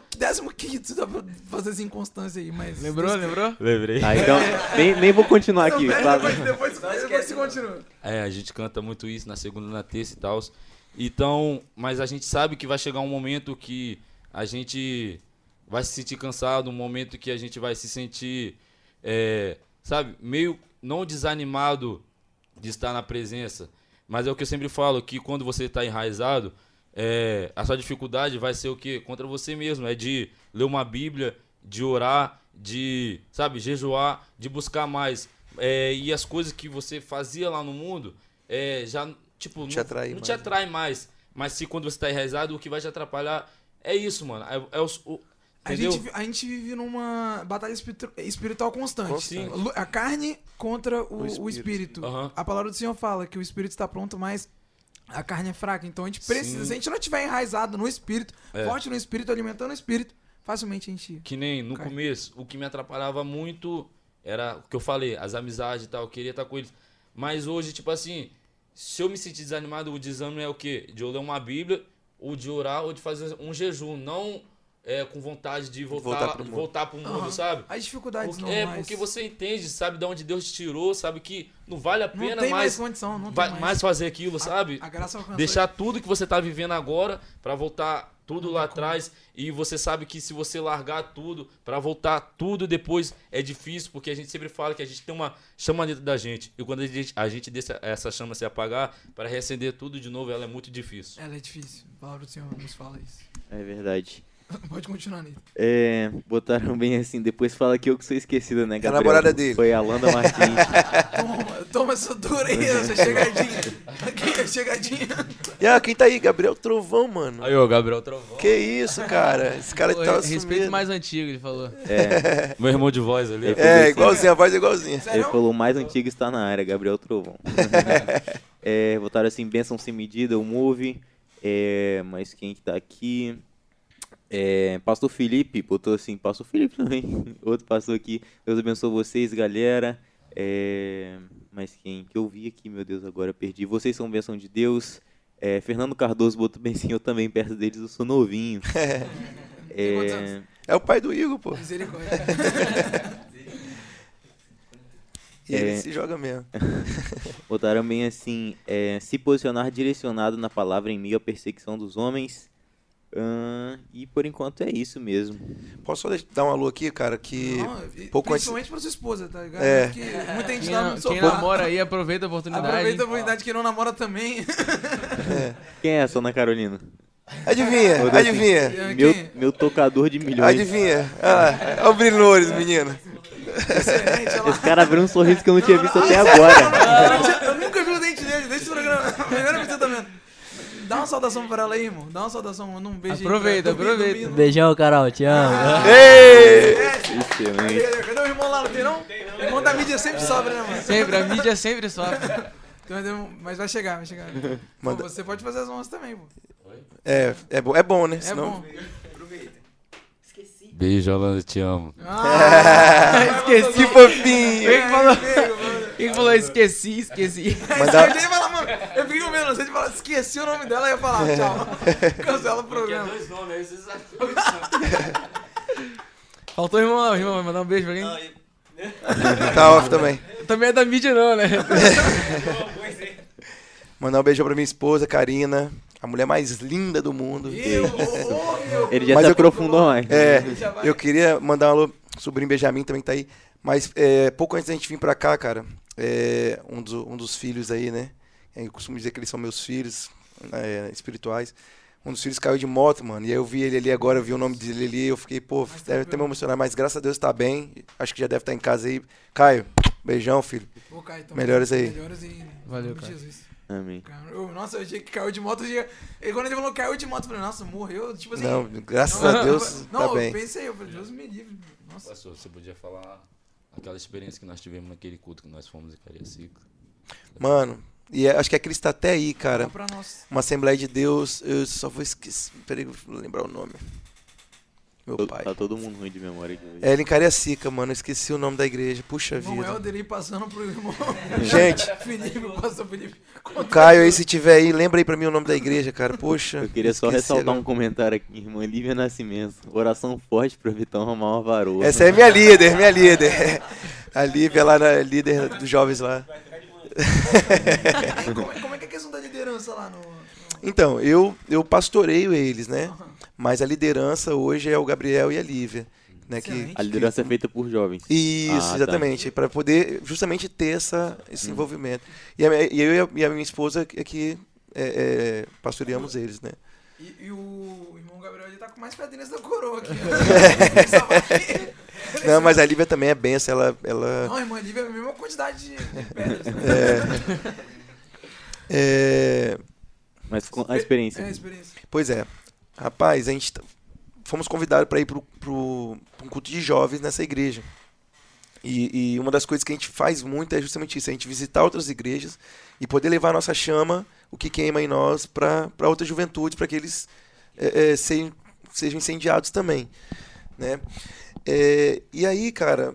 15 dá pra fazer essa inconstância aí, mas... Lembrou, lembrou? Lembrei. Ah, então, nem, nem vou continuar Não, aqui. depois, depois, depois você continua. É, a gente canta muito isso na segunda na terça e tal. Então, mas a gente sabe que vai chegar um momento que a gente vai se sentir cansado, um momento que a gente vai se sentir, é, sabe, meio não desanimado de estar na presença. Mas é o que eu sempre falo, que quando você está enraizado, é, a sua dificuldade vai ser o quê? Contra você mesmo. É de ler uma Bíblia, de orar, de, sabe, jejuar, de buscar mais. É, e as coisas que você fazia lá no mundo, é, já, tipo, Te não, não mais, te né? atrai mais. Mas se quando você está enraizado, o que vai te atrapalhar é isso, mano. É, é o, A gente, a gente vive numa batalha espiritu- espiritual constante. A carne contra o, O o espírito. espírito. Aham. A palavra do Senhor fala que o espírito está pronto, mas a carne é fraca. Então a gente precisa, Sim. se a gente não estiver enraizado no espírito, É. forte no espírito, alimentando o espírito, facilmente a gente. Que nem no Cai. começo, o que me atrapalhava muito era o que eu falei, as amizades e tal, eu queria estar com eles. Mas hoje, tipo assim, se eu me sentir desanimado, o desânimo é o quê? De eu ler uma Bíblia, ou de orar, ou de fazer um jejum. Não é, com vontade de voltar, Voltar voltar, pro mundo. voltar pro mundo, Aham. sabe? As dificuldades Porque, é, porque você entende, sabe de onde Deus te tirou, sabe que não vale a não pena tem mais mais, condição, não vai- tem mais. mais fazer aquilo, sabe? A graça alcançou. Deixar tudo que você tá vivendo agora pra voltar tudo lá atrás e você sabe que se você largar tudo pra voltar tudo depois é difícil porque a gente sempre fala que a gente tem uma chama dentro da gente e quando a gente, a gente deixa essa chama se apagar para reacender tudo de novo ela é muito difícil. Ela é difícil. A palavra do Senhor nos fala isso. É verdade. Pode continuar nele. É, botaram bem assim, depois fala que eu que sou esquecida, né, É a Gabriel? namorada dele. Foi a Landa Martins. Toma, toma essa dura aí, essa chegadinha. Aqui, a chegadinha. E ah, quem tá aí? Gabriel Trovão, mano. Aí, ó, Gabriel Trovão. Que isso, cara? Esse cara Pô, tá respeito mais antigo, ele falou. É, Meu irmão de voz ali. É, igualzinho, a voz é igualzinha. ele falou, o mais antigo está na área, Gabriel Trovão. é, botaram assim, bênção sem medida, o Move. É, mas quem que tá aqui? É, pastor Felipe, botou assim, pastor Felipe também. Outro pastor aqui. Deus abençoe vocês, galera. É, mas quem que eu vi aqui, meu Deus, agora perdi. Vocês são bênção de Deus. É, Fernando Cardoso botou bem sim, eu também perto deles, eu sou novinho. É, anos? É o pai do Igor, pô. Misericórdia. E ele É. se joga mesmo. Botaram bem assim, é, se posicionar direcionado na palavra em meio à perseguição dos homens. Ahn, e por enquanto é isso mesmo. Posso só dar um alô aqui, cara? Que Não, e pouco antes- principalmente pra sua esposa, tá ligado? É. Porque muita gente Quem, tá na- no quem namora aí, aproveita a oportunidade. Aproveita a oportunidade que não namora também. Quem é essa, Ana Carolina? Adivinha, assim, adivinha. É, Meu, quem? meu tocador de milhões. Adivinha. Ah, é o Brilhores, menino. Esse cara abriu um sorriso que eu não tinha Não, visto não, até agora. Eu, não tinha- eu nunca vi o dente dele, desde o programa. Primeira vez que você tá vendo. Dá uma saudação pra ela aí, irmão. Dá uma saudação, manda um beijo aí pra- Aproveita, dormindo, aproveita. dormindo. Beijão, Carol, te amo. Ei! Excelente. Cadê, cadê o irmão lá? Não tem não? O irmão da mídia sempre sobra, né, mano? Sempre, a mídia sempre sofre. Então, Mas vai chegar, vai chegar. Pô, você pode fazer as honras também, pô. É, é, bom, é bom, né? É Senão... bom. Beijo, Alana, te amo. Ah, Esqueci. Que fofinho! Quem que falou? Quem falou esqueci, esqueci. Mandar- Eu ia falar, mano, eu fiquei de falar, esqueci o nome dela e ia falar, tchau. Cancela o programa. dois nomes, aí vocês Faltou o irmão lá, o irmão vai mandar um beijo pra e- Tá off também. Também é da mídia não, né? Mandar um beijo pra minha esposa, Karina. A mulher mais linda do mundo. Eu, Ele já Mas se eu- aprofundou mais. É, Já vai. eu queria mandar um alô, sobrinho Benjamin também tá aí. Mas é, pouco antes da gente vir pra cá, cara, é, um, dos, um dos filhos aí, né? Eu costumo dizer que eles são meus filhos. é, espirituais. Um dos filhos caiu de moto, mano. E aí eu vi ele ali agora, eu vi o nome dele ali. Eu fiquei, pô, Mas deve até me emocionar, mas graças a Deus tá bem. Acho que já deve estar em casa aí. Caio, beijão, filho. Ô, Caio, Melhoras junto, aí. Melhoras e... Valeu, Caio. Jesus. Amém. Nossa, eu achei que caiu de moto. eu E quando ele falou caiu de moto, eu falei, nossa, morreu. Tipo assim. Não, graças não, a Deus não, tá eu bem. pensei, eu falei, Deus me livre. Nossa. Pastor, você podia falar aquela experiência que nós tivemos naquele culto que nós fomos em Cariacica. Mano, e é- acho que a Cris tá até aí, cara. Fala pra nós. Uma Assembleia de Deus, eu só vou esquecer. Peraí, vou lembrar o nome. Meu Tô- pai. Tá todo mundo ruim de memória aqui. É, ele em Cariacica, mano. Eu esqueci o nome da igreja. Puxa Irmão vida. Helder aí passando pro irmão. Gente, Felipe, o pastor Felipe. o Caio aí, se tiver aí, lembra aí pra mim o nome da igreja, cara. Poxa. Eu queria só ressaltar agora. um comentário aqui, irmã Lívia Nascimento. Oração forte pra Vitão arrumar uma varoa. Essa é minha líder, minha líder. A Lívia lá, na líder dos jovens lá. Como, como é que é a questão da liderança lá no. Então, eu, eu pastoreio eles, né? Mas a liderança hoje é o Gabriel e a Lívia. Né, que. A liderança é feita por jovens. Isso, Ah, tá. exatamente. Para poder justamente ter essa, esse Hum. envolvimento. E, a e eu e a, e a minha esposa é que é, é, pastoreamos eles, né? E, e o irmão Gabriel ele tá com mais pedrinhas da coroa aqui. ó. Não, mas a Lívia também é benção, ela, ela Não, irmã Lívia é a mesma quantidade de, pedras. é, Mas com a experiência. É a experiência. Pois é. Rapaz, a gente fomos convidados para ir para um culto de jovens nessa igreja. E, e uma das coisas que a gente faz muito é justamente isso, a gente visitar outras igrejas e poder levar a nossa chama, o que queima em nós, para outras juventudes, para que eles é, é, sejam, sejam incendiados também. Né? É, e aí, cara,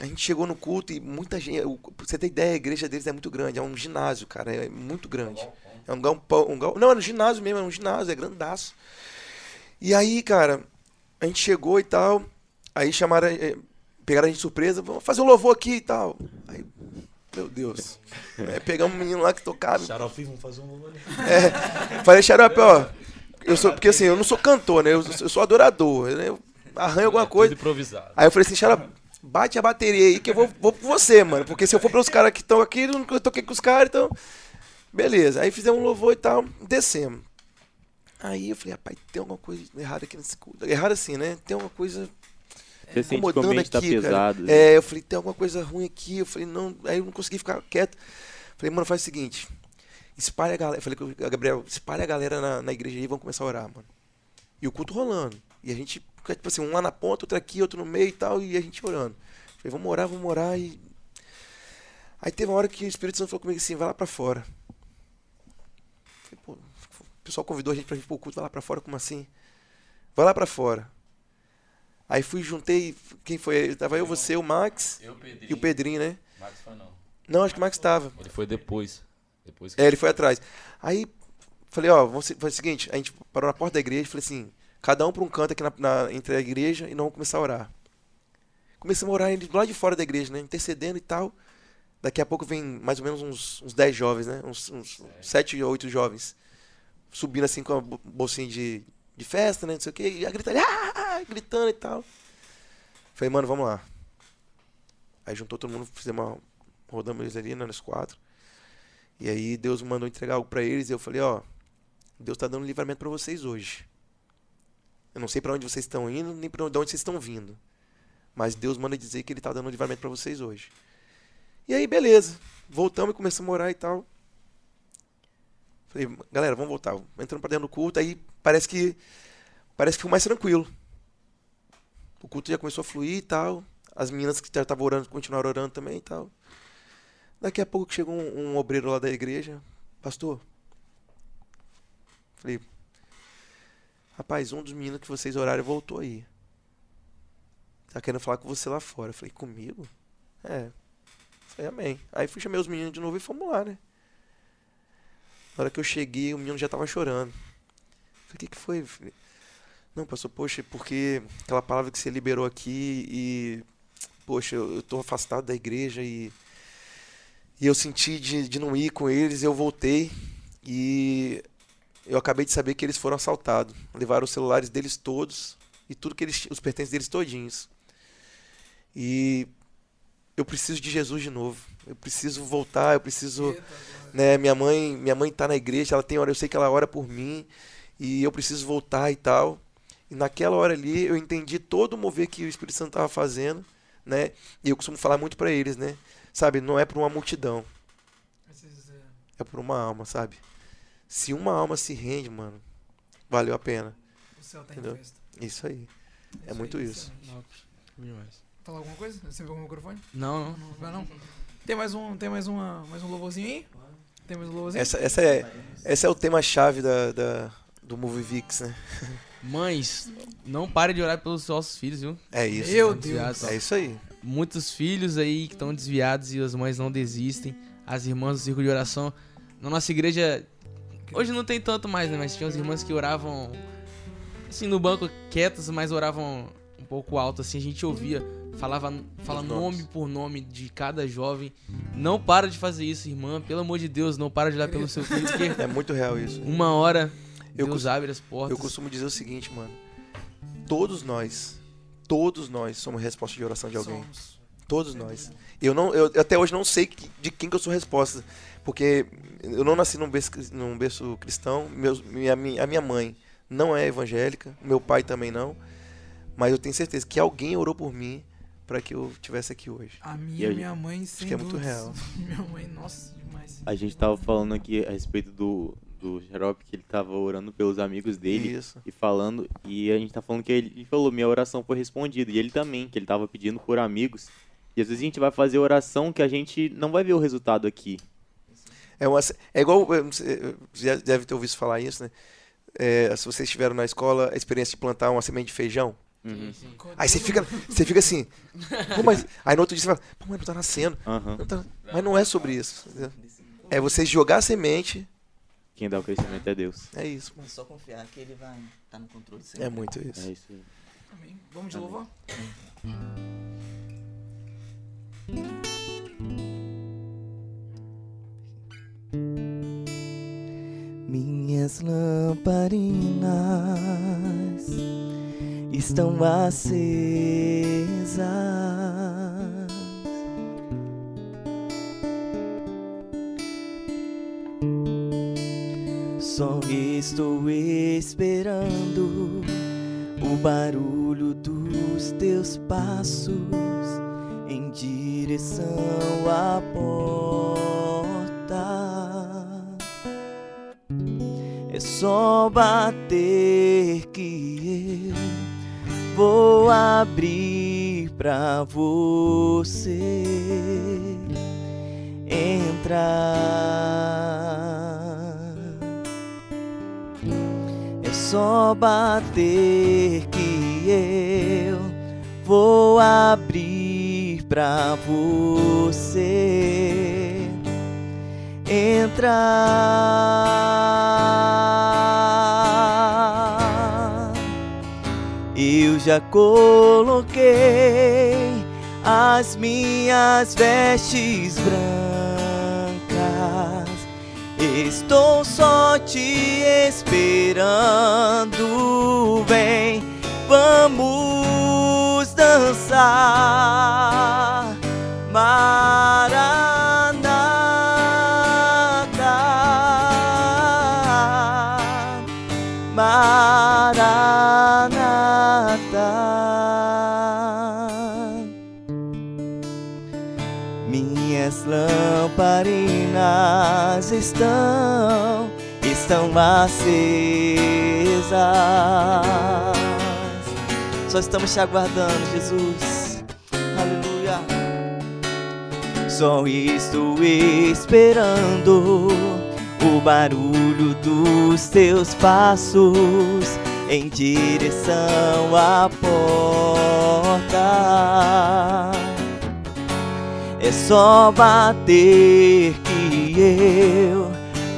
a gente chegou no culto e muita gente. você ter ideia, a igreja deles é muito grande, é um ginásio, cara, é muito grande. É um galpão. Um gal... Não, era um ginásio mesmo, é um ginásio, é grandaço. E aí, cara, a gente chegou e tal. Aí chamaram. eh, Pegaram a gente de surpresa, vamos fazer o louvor aqui e tal. Aí, meu Deus. Aí pegamos um menino lá que tocava. Xarope, vamos fazer um louvor ali. Falei, Xarope, ó. Eu sou, porque assim, eu não sou cantor, né? Eu, eu sou adorador. né? Eu arranho alguma É coisa. Tudo improvisado. Aí eu falei assim, Xarope, bate a bateria aí que eu vou, vou com você, mano. Porque se eu for pelos caras que estão aqui, eu nunca toquei com os caras, então. Beleza. Aí fizemos um louvor e tal, descemos. Aí eu falei, rapaz, tem alguma coisa errada aqui nesse culto. Errado assim, né? Tem alguma coisa Você sente que o incomodando ambiente tá aqui, cara. pesado. É, eu falei, tem alguma coisa ruim aqui. Eu falei, não. Aí eu não consegui ficar quieto. Falei, mano, faz o seguinte. Espalha a galera. Falei com o Gabriel, espalha a galera na, na igreja aí e vamos começar a orar, mano. E o culto rolando. E a gente, tipo assim, um lá na ponta, outro aqui, outro no meio e tal, e a gente orando. Falei, vamos orar, vamos orar e. Aí teve uma hora que o Espírito Santo falou comigo assim, vai lá pra fora. Falei, pô, o pessoal convidou a gente pra ir pro culto, vai lá pra fora, como assim? Vai lá pra fora. Aí fui, juntei. Quem foi? Tava eu, você, o Max Eu, Pedrinho. e o Pedrinho, né? Max foi não. Não, acho que o Max tava. Ele foi depois. Depois que É, ele foi atrás. Aí falei, ó, vamos, foi o seguinte, a gente parou na porta da igreja e falei assim, cada um pra um canto aqui na, na- entre a igreja e nós vamos começar a orar. Começamos a orar ele do lado de fora da igreja, né? Intercedendo e tal. Daqui a pouco vem mais ou menos uns, uns 10 jovens, né? Uns, uns 7 ou 8 jovens. Subindo assim com a bo- bolsinha de, de festa, né? Não sei o quê. E a gritando, ah! gritando e tal. Falei, mano, vamos lá. Aí juntou todo mundo, fizemos uma. Rodamos eles ali, né, nós quatro. E aí Deus me mandou entregar algo pra eles e eu falei, ó, Deus tá dando livramento pra vocês hoje. Eu não sei pra onde vocês estão indo, nem pra onde vocês estão vindo. Mas Deus manda dizer que ele tá dando livramento pra vocês hoje. E aí, beleza. Voltamos e começamos a orar e tal. Falei, galera, vamos voltar. Entrando pra dentro do culto, aí parece que parece que foi mais tranquilo. O culto já começou a fluir e tal. As meninas que já estavam orando continuaram orando também e tal. Daqui a pouco chegou um, um obreiro lá da igreja. Pastor. Falei. Rapaz, um dos meninos que vocês oraram voltou aí. Tá querendo falar com você lá fora. Eu falei, comigo? É. Falei, amém. Aí fui chamei os meninos de novo e fomos lá, né? Na hora que eu cheguei, o menino já tava chorando. Falei, o que, que foi? Falei, Não, pastor, poxa, porque aquela palavra que você liberou aqui e. Poxa, eu, eu tô afastado da igreja e. E eu senti de, de não ir com eles, eu voltei e eu acabei de saber que eles foram assaltados. Levaram os celulares deles todos e tudo que eles, os pertences deles todinhos. E eu preciso de Jesus de novo. Eu preciso voltar, eu preciso, né, minha mãe, minha mãe tá na igreja, ela tem hora, eu sei que ela ora por mim e eu preciso voltar e tal. E naquela hora ali eu entendi todo o mover que o Espírito Santo estava fazendo, né? E eu costumo falar muito para eles, né? Sabe, não é por uma multidão, é por uma alma, sabe? Se uma alma se rende, mano, valeu a pena. O céu tá Entendeu? em festa. Isso aí. É muito isso. Demais. Falar alguma coisa? Você viu o microfone? Não, não. Não vai não? Tem mais um, tem mais uma, mais um louvorzinho aí? Tem mais um louvorzinho? Essa, essa é, essa é o tema-chave da, da, do Movie Vix, né? Mães, não pare de orar pelos nossos filhos, viu? É isso. Meu Desviados. Deus. É isso aí. Muitos filhos aí que estão desviados e as mães não desistem. As irmãs do círculo de oração. Na nossa igreja, hoje não tem tanto mais, né? Mas tinha as irmãs que oravam assim no banco quietas, mas oravam um pouco alto, assim. A gente ouvia, falava fala Os nome nomes. por nome de cada jovem. Não para de fazer isso, irmã. Pelo amor de Deus, não para de orar pelo seu filho, porque É muito real isso. uma hora Eu Deus abre as portas. Eu costumo dizer o seguinte, mano. Todos nós, todos nós somos resposta de oração de alguém. Somos. Todos nós. Eu não, eu até hoje não sei de quem que eu sou resposta, porque eu não nasci num berço, num berço cristão. Meus, minha, minha- a minha mãe não é evangélica, meu pai também não. Mas eu tenho certeza que alguém orou por mim para que eu estivesse aqui hoje. A E minha, a minha mãe, sem que é muito real. Minha mãe, nossa, demais. A gente tava falando aqui a respeito do, do Xarope, que ele tava orando pelos amigos dele. Isso. E falando, e a gente tá falando que ele, ele falou, minha oração foi respondida. E ele também, que ele tava pedindo por amigos. E às vezes a gente vai fazer oração que a gente não vai ver o resultado aqui. É, uma, é igual. Você já deve ter ouvido falar isso, né? É, se vocês estiveram na escola, a experiência de plantar uma semente de feijão. Uhum. Aí você fica, você fica assim. "Pô, mas, aí no outro dia você fala, pô, mas não tá nascendo. Aham. Não tá- mas não é sobre isso. É você jogar a semente. Quem dá o crescimento é Deus. É isso, É mano. só confiar que ele vai estar no controle sempre. É muito É isso. isso aí. Amém. Vamos de louvor? Minhas lamparinas estão acesas. Só estou esperando o barulho dos teus passos em direção à porta. É só bater que eu vou abrir pra você entrar. É só bater que eu vou abrir pra você entrar. Eu já coloquei as minhas vestes brancas. Estou só te esperando. Vem, vamos dançar. Maranata. Maranata. Minhas lamparinas estão, estão acesas. Só estamos te aguardando, Jesus. Aleluia. Só estou esperando o barulho dos teus passos em direção à porta. É só bater que eu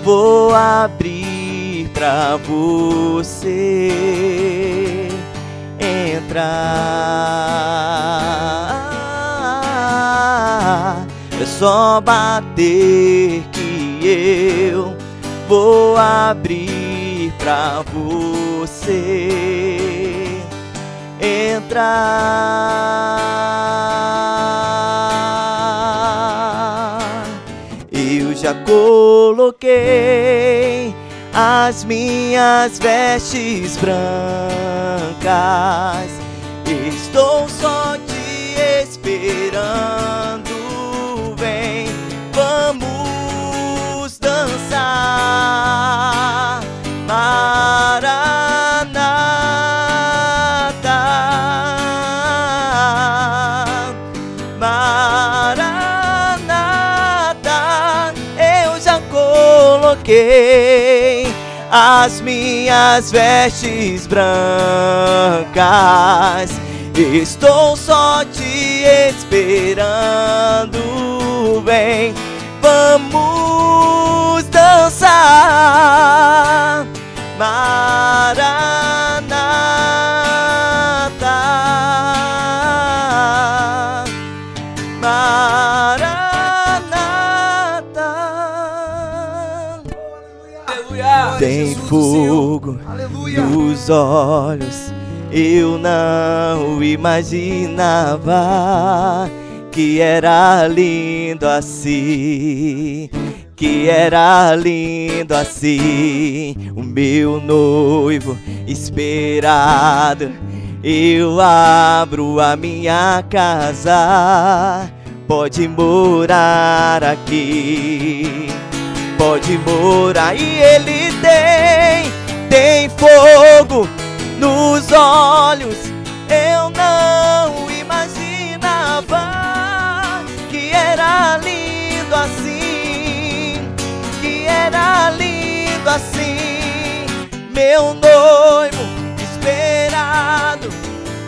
vou abrir pra você entrar. É só bater que eu vou abrir pra você entrar. Coloquei as minhas vestes brancas. Estou só te esperando. Vem, vamos dançar. Maranata. Coloquei as minhas vestes brancas. Estou só te esperando, vem, vamos dançar. Maranata. Tem fogo Aleluia. nos olhos. Eu não imaginava que era lindo assim. Que era lindo assim. O meu noivo esperado. Eu abro a minha casa. Pode morar aqui pode morar e ele tem, tem fogo nos olhos. Eu não imaginava que era lindo assim, que era lindo assim. Meu noivo esperado,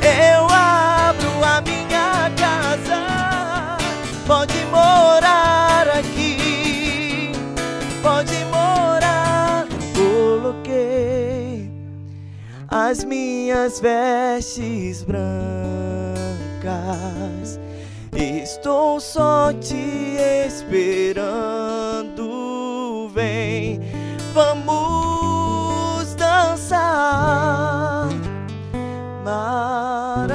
eu abro a minha casa, pode morar as minhas vestes brancas. Estou só te esperando. Vem, vamos dançar. Maranata.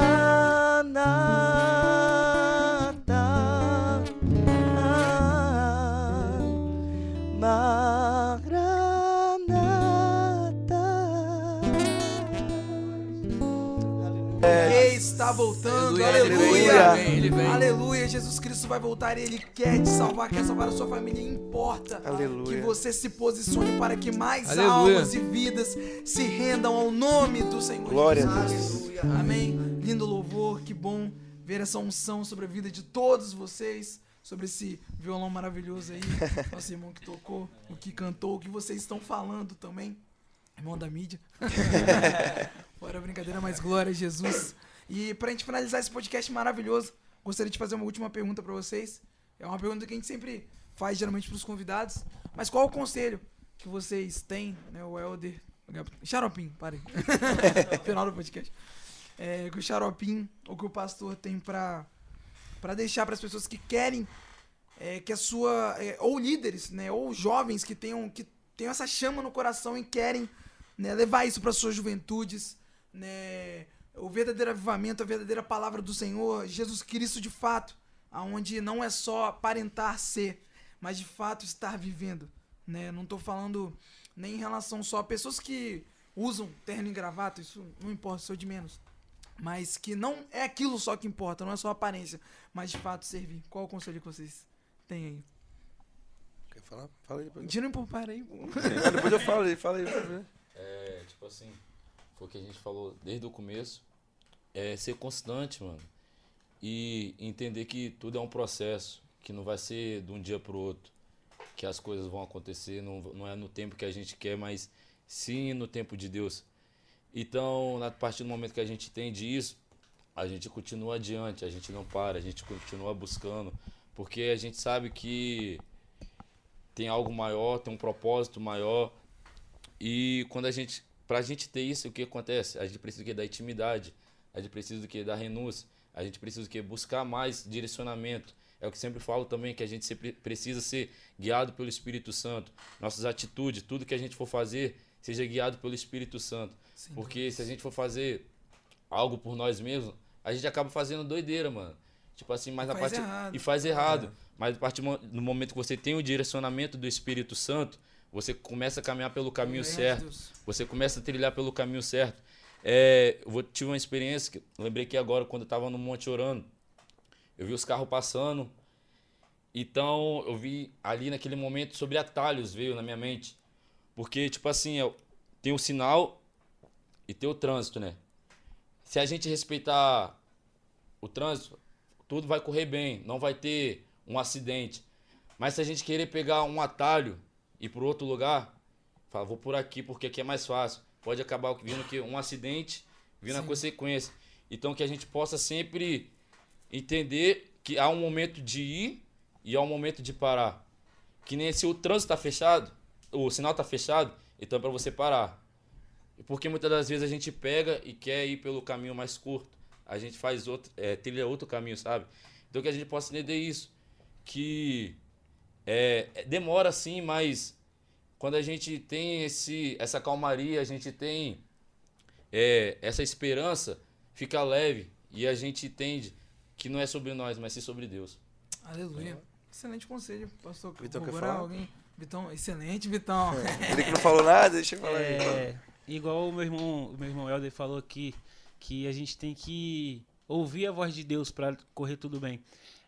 Está voltando, Aleluia, aleluia. ele vem. Aleluia, Jesus Cristo vai voltar e Ele quer te salvar, quer salvar a sua família. Importa Aleluia. que você se posicione para que mais Aleluia. almas e vidas se rendam ao nome do Senhor Glória a Jesus. Deus. Aleluia. Amém. Lindo louvor, que bom ver essa unção sobre a vida de todos vocês, sobre esse violão maravilhoso aí, nosso irmão que tocou, o que cantou, o que vocês estão falando também, irmão da mídia. Fora a brincadeira, mas glória a Jesus. E pra gente finalizar esse podcast maravilhoso, gostaria de fazer uma última pergunta pra vocês. É uma pergunta que a gente sempre faz geralmente pros convidados. Mas qual o conselho que vocês têm, né, o Helder, Xaropim, parei. Final do podcast. É, que o Xaropim, ou que o pastor tem pra, pra deixar pras pessoas que querem é, que a sua. é, ou líderes, né? Ou jovens que tenham, que tenham essa chama no coração e querem né, levar isso para suas juventudes, né? O verdadeiro avivamento, a verdadeira palavra do Senhor, Jesus Cristo de fato, aonde não é só aparentar ser, mas de fato estar vivendo, né? Não tô falando nem em relação só a pessoas que usam terno e gravata, isso não importa, sou de menos. Mas que não é aquilo só que importa, não é só a aparência, mas de fato servir. Qual o conselho que vocês têm aí? Quer falar? Fala aí depois. Tira um pouco para aí. pô. Depois eu falo aí, fala aí. pra ver. É, tipo assim, foi o que a gente falou desde o começo. É ser constante, mano. E entender que tudo é um processo, que não vai ser de um dia pro outro, que as coisas vão acontecer, não, não é no tempo que a gente quer, mas sim no tempo de Deus. Então, a partir do momento que a gente entende isso, a gente continua adiante, a gente não para, a gente continua buscando, porque a gente sabe que tem algo maior, tem um propósito maior. E quando a gente, pra gente ter isso, o que acontece? A gente precisa do quê? Da intimidade. A gente precisa do quê? Da renúncia. A gente precisa do quê? Buscar mais direcionamento. É o que sempre falo também, que a gente sempre precisa ser guiado pelo Espírito Santo. Nossas atitudes, tudo que a gente for fazer, seja guiado pelo Espírito Santo. Porque se a gente for fazer algo por nós mesmos, a gente acaba fazendo doideira, mano. Tipo assim, mas na Faz parte. errado. E faz errado. Mas a partir do momento que você tem o direcionamento do Espírito Santo, você começa a caminhar pelo caminho a certo. Deus. Você começa a trilhar pelo caminho certo. É, eu tive uma experiência que lembrei que agora quando eu tava no monte orando, eu vi os carros passando. Então, eu vi ali naquele momento sobre atalhos veio na minha mente. Porque tipo assim, eu- tem o sinal e tem o trânsito, né? Se a gente respeitar o trânsito, tudo vai correr bem, não vai ter um acidente. Mas se a gente querer pegar um atalho ir para outro lugar, fala, vou por aqui porque aqui é mais fácil. Pode acabar vindo que um acidente, vindo a Sim. consequência. Então que a gente possa sempre entender que há um momento de ir e há um momento de parar. Que nem se o trânsito está fechado, o sinal está fechado, então é para você parar. Porque muitas das vezes a gente pega e quer ir pelo caminho mais curto. A gente faz outro, é, trilha outro caminho, sabe? Então que a gente possa entender isso. Que é, é, demora sim, mas quando a gente tem esse, essa calmaria, a gente tem é, essa esperança, fica leve e a gente entende que não é sobre nós, mas sim sobre Deus. Aleluia. Excelente conselho, pastor. Vitão quer falar? alguém? Vitão, excelente, Vitão. Ele que não falou nada, deixa eu falar aí. É, igual o meu irmão, o meu irmão Helder falou aqui, que a gente tem que ouvir a voz de Deus para correr tudo bem.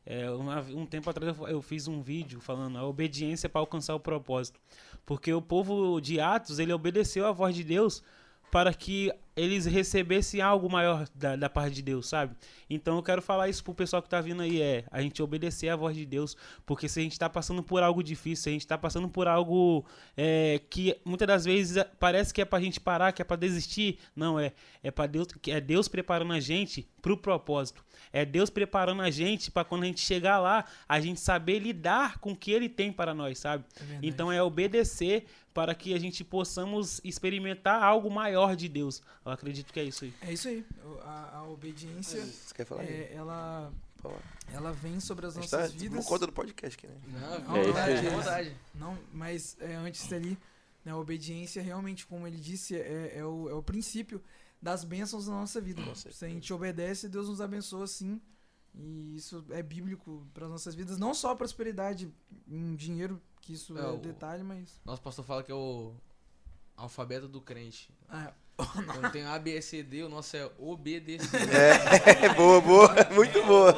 É, um tempo atrás eu- eu fiz um vídeo falando a obediência para alcançar o propósito. Porque o povo de Atos, ele obedeceu a voz de Deus para que eles recebessem algo maior da, da parte de Deus, sabe? Então eu quero falar isso pro pessoal que tá vindo aí, é a gente obedecer a voz de Deus, porque se a gente tá passando por algo difícil, se a gente tá passando por algo é, que muitas das vezes é- parece que é pra gente parar, que é pra desistir, não é, é para Deus, é Deus preparando a gente pro propósito. É Deus preparando a gente para quando a gente chegar lá, a gente saber lidar com o que ele tem para nós, sabe? É. Então é obedecer para que a gente possamos experimentar algo maior de Deus. Eu acredito que é isso aí. É isso aí. A, a obediência, Você quer falar aí? é, ela, ela vem sobre as A gente nossas tá vidas. por conta do podcast aqui, né? Não, É, isso aí. vontade. Não, mas é, antes dali, né, a obediência realmente, como ele disse, é, é o, é o princípio das bênçãos da nossa vida. Se a gente obedece, Deus nos abençoa sim. E isso é bíblico para as nossas vidas. Não só a prosperidade em dinheiro, que isso É, é, o- detalhe, mas. Nosso pastor fala que é o alfabeto do crente. Ah, Quando tem A, B, C, D, o nosso é obedecer. É, boa, boa, muito boa.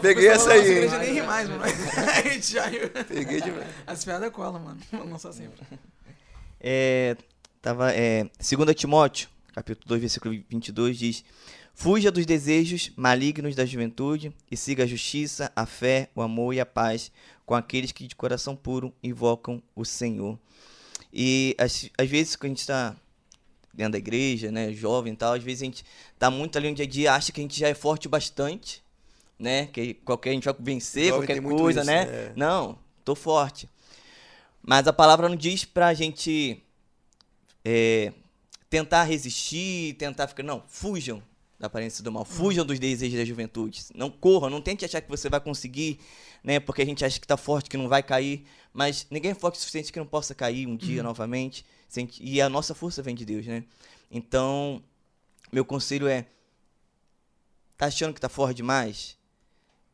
Peguei essa Nossa aí, igreja hein? nem ri mais, mano. a gente já riu. Peguei de As piadas colam, mano. Vamos lançar sempre. É, tava, é, 2 Timóteo, capítulo 2, versículo 22, diz: Fuja dos desejos malignos da juventude e siga a justiça, a fé, o amor e a paz com aqueles que de coração puro invocam o Senhor. E às, às vezes, quando a gente está dentro da igreja, né, jovem e tal, às vezes a gente tá muito ali no dia a dia, acha que a gente já é forte o bastante, né, que qualquer a gente vai vencer Jovem qualquer coisa, isso, né? né? Não, tô forte. Mas a palavra não diz pra gente é, tentar resistir, tentar ficar. Não, fujam da aparência do mal, fujam dos desejos da juventude. Não corram, não tente achar que você vai conseguir, né? Porque a gente acha que tá forte, que não vai cair. Mas ninguém é forte o suficiente que não possa cair um dia novamente. A gente- E a nossa força vem de Deus, né? Então, meu conselho é: tá achando que tá forte demais?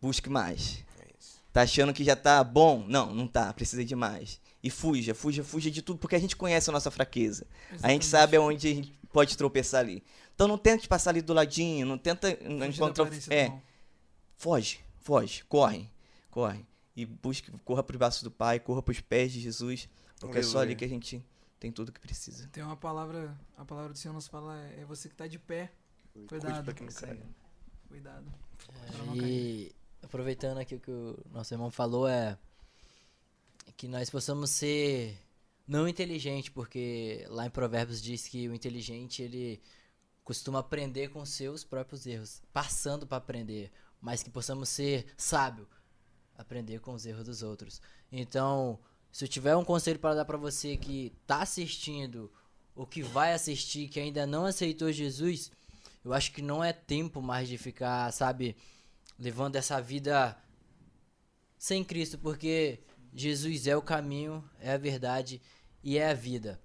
Busque mais. Tá achando que já tá bom? Não, não tá. Precisa de mais. E fuja, fuja, fuja de tudo, porque a gente conhece a nossa fraqueza. A gente sabe aonde a gente pode tropeçar ali. Então não tente passar ali do ladinho, não tenta Fugir da encontrar. É, mal. foge, foge, corre, corre. E busque, corra pro braço do Pai, corra pros pés de Jesus, porque é só ali Aleluia. que a gente tem tudo que precisa. Tem uma palavra, a palavra do Senhor nos fala, é é você que tá de pé. Cuidado. pra que não caia. Cuidado. É, não. E aproveitando aqui o que o nosso irmão falou, é que nós possamos ser não inteligente, porque lá em Provérbios diz que o inteligente ele costuma aprender com seus próprios erros, passando para aprender, mas que possamos ser sábio, aprender com os erros dos outros. Então, se eu tiver um conselho para dar para você que tá assistindo ou que vai assistir que ainda não aceitou Jesus, eu acho que não é tempo mais de ficar, sabe, levando essa vida sem Cristo, porque Jesus é o caminho, é a verdade e é a vida.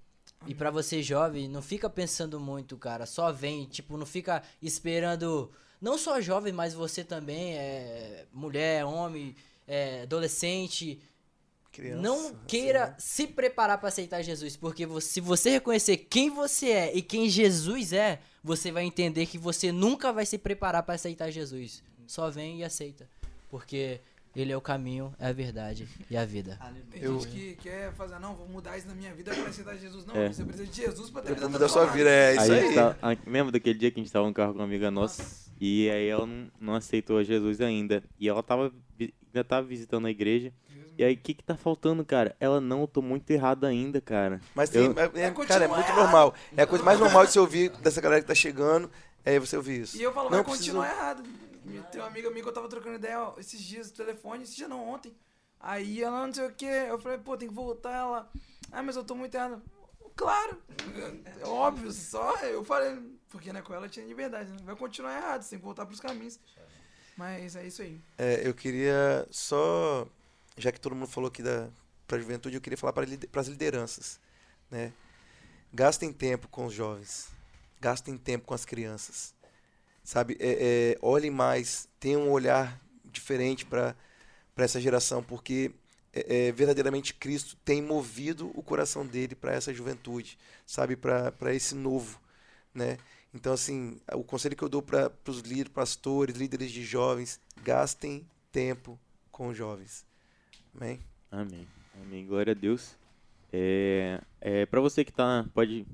E pra você jovem, não fica pensando muito, cara, só vem, tipo, não fica esperando Não só jovem, mas você também, é, mulher, homem, é, adolescente. Criança, não assim, queira né? se preparar para aceitar Jesus, porque você- se você reconhecer quem você é e quem Jesus é, você vai entender que você nunca vai se preparar para aceitar Jesus. Só vem e aceita, porque ele é o caminho, é a verdade e a vida. Tem Eu- gente que quer fazer, não, vou mudar isso na minha vida pra aceitar Jesus. Não, É. você precisa de Jesus pra ter vida mudar sua vida, é isso aí. gente tá- a- lembra daquele dia que a gente tava no carro com uma amiga nossa? E aí ela não, não aceitou Jesus ainda. E ela tava, ainda tava visitando a igreja. E aí, o que que tá faltando, cara? Ela, não, eu tô muito errado ainda, cara. Mas tem, Eu- é- é- cara, é muito normal. É a coisa mais normal de você ouvir dessa galera que tá chegando, é você ouvir isso. E eu falo, Não vai precisa- continuar errado. Tem uma amiga minha que eu tava trocando ideia ó, esses dias no telefone, esse dia não, ontem. Aí ela não sei o que, eu falei, pô, tem que voltar. Ela, ah, mas eu tô muito errado. Claro, é óbvio, só eu falei, porque né, com ela tinha liberdade, né? vai continuar errado, você tem que voltar pros caminhos. Mas é isso aí. É, eu queria só, já que todo mundo falou aqui da pra juventude, eu queria falar para as lideranças, né? Gastem tempo com os jovens, gastem tempo com as crianças, sabe? É, é, olhem mais, tenham um olhar diferente para para essa geração, porque é, é, verdadeiramente Cristo tem movido o coração dele para essa juventude, sabe? Para esse novo, né? Então, assim, o conselho que eu dou para os líderes, pastores, líderes de jovens, gastem tempo com os jovens. Amém? Amém. Amém. Glória a Deus. É, é, para você que tá. Pode.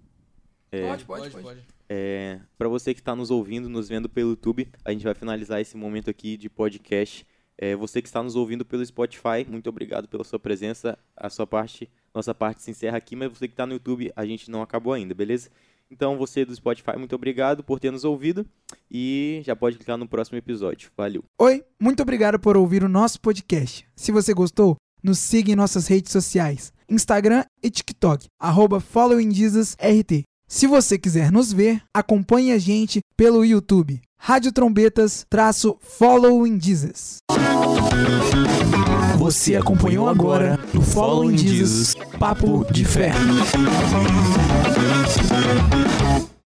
É, Pode, pode, pode. É, para você que está nos ouvindo, nos vendo pelo YouTube, a gente vai finalizar esse momento aqui de podcast. É, você que está nos ouvindo pelo Spotify, muito obrigado pela sua presença. A sua parte, nossa parte se encerra aqui, mas você que está no YouTube, a gente não acabou ainda, beleza? Então, você do Spotify, muito obrigado por ter nos ouvido e já pode clicar no próximo episódio. Valeu! Oi, muito obrigado por ouvir o nosso podcast. Se você gostou, nos siga em nossas redes sociais, Instagram e TikTok, arroba. Se você quiser nos ver, acompanhe a gente pelo YouTube, Rádio Trombetas, traço Following Jesus. Você acompanhou agora no Following Jesus, Papo de Fé.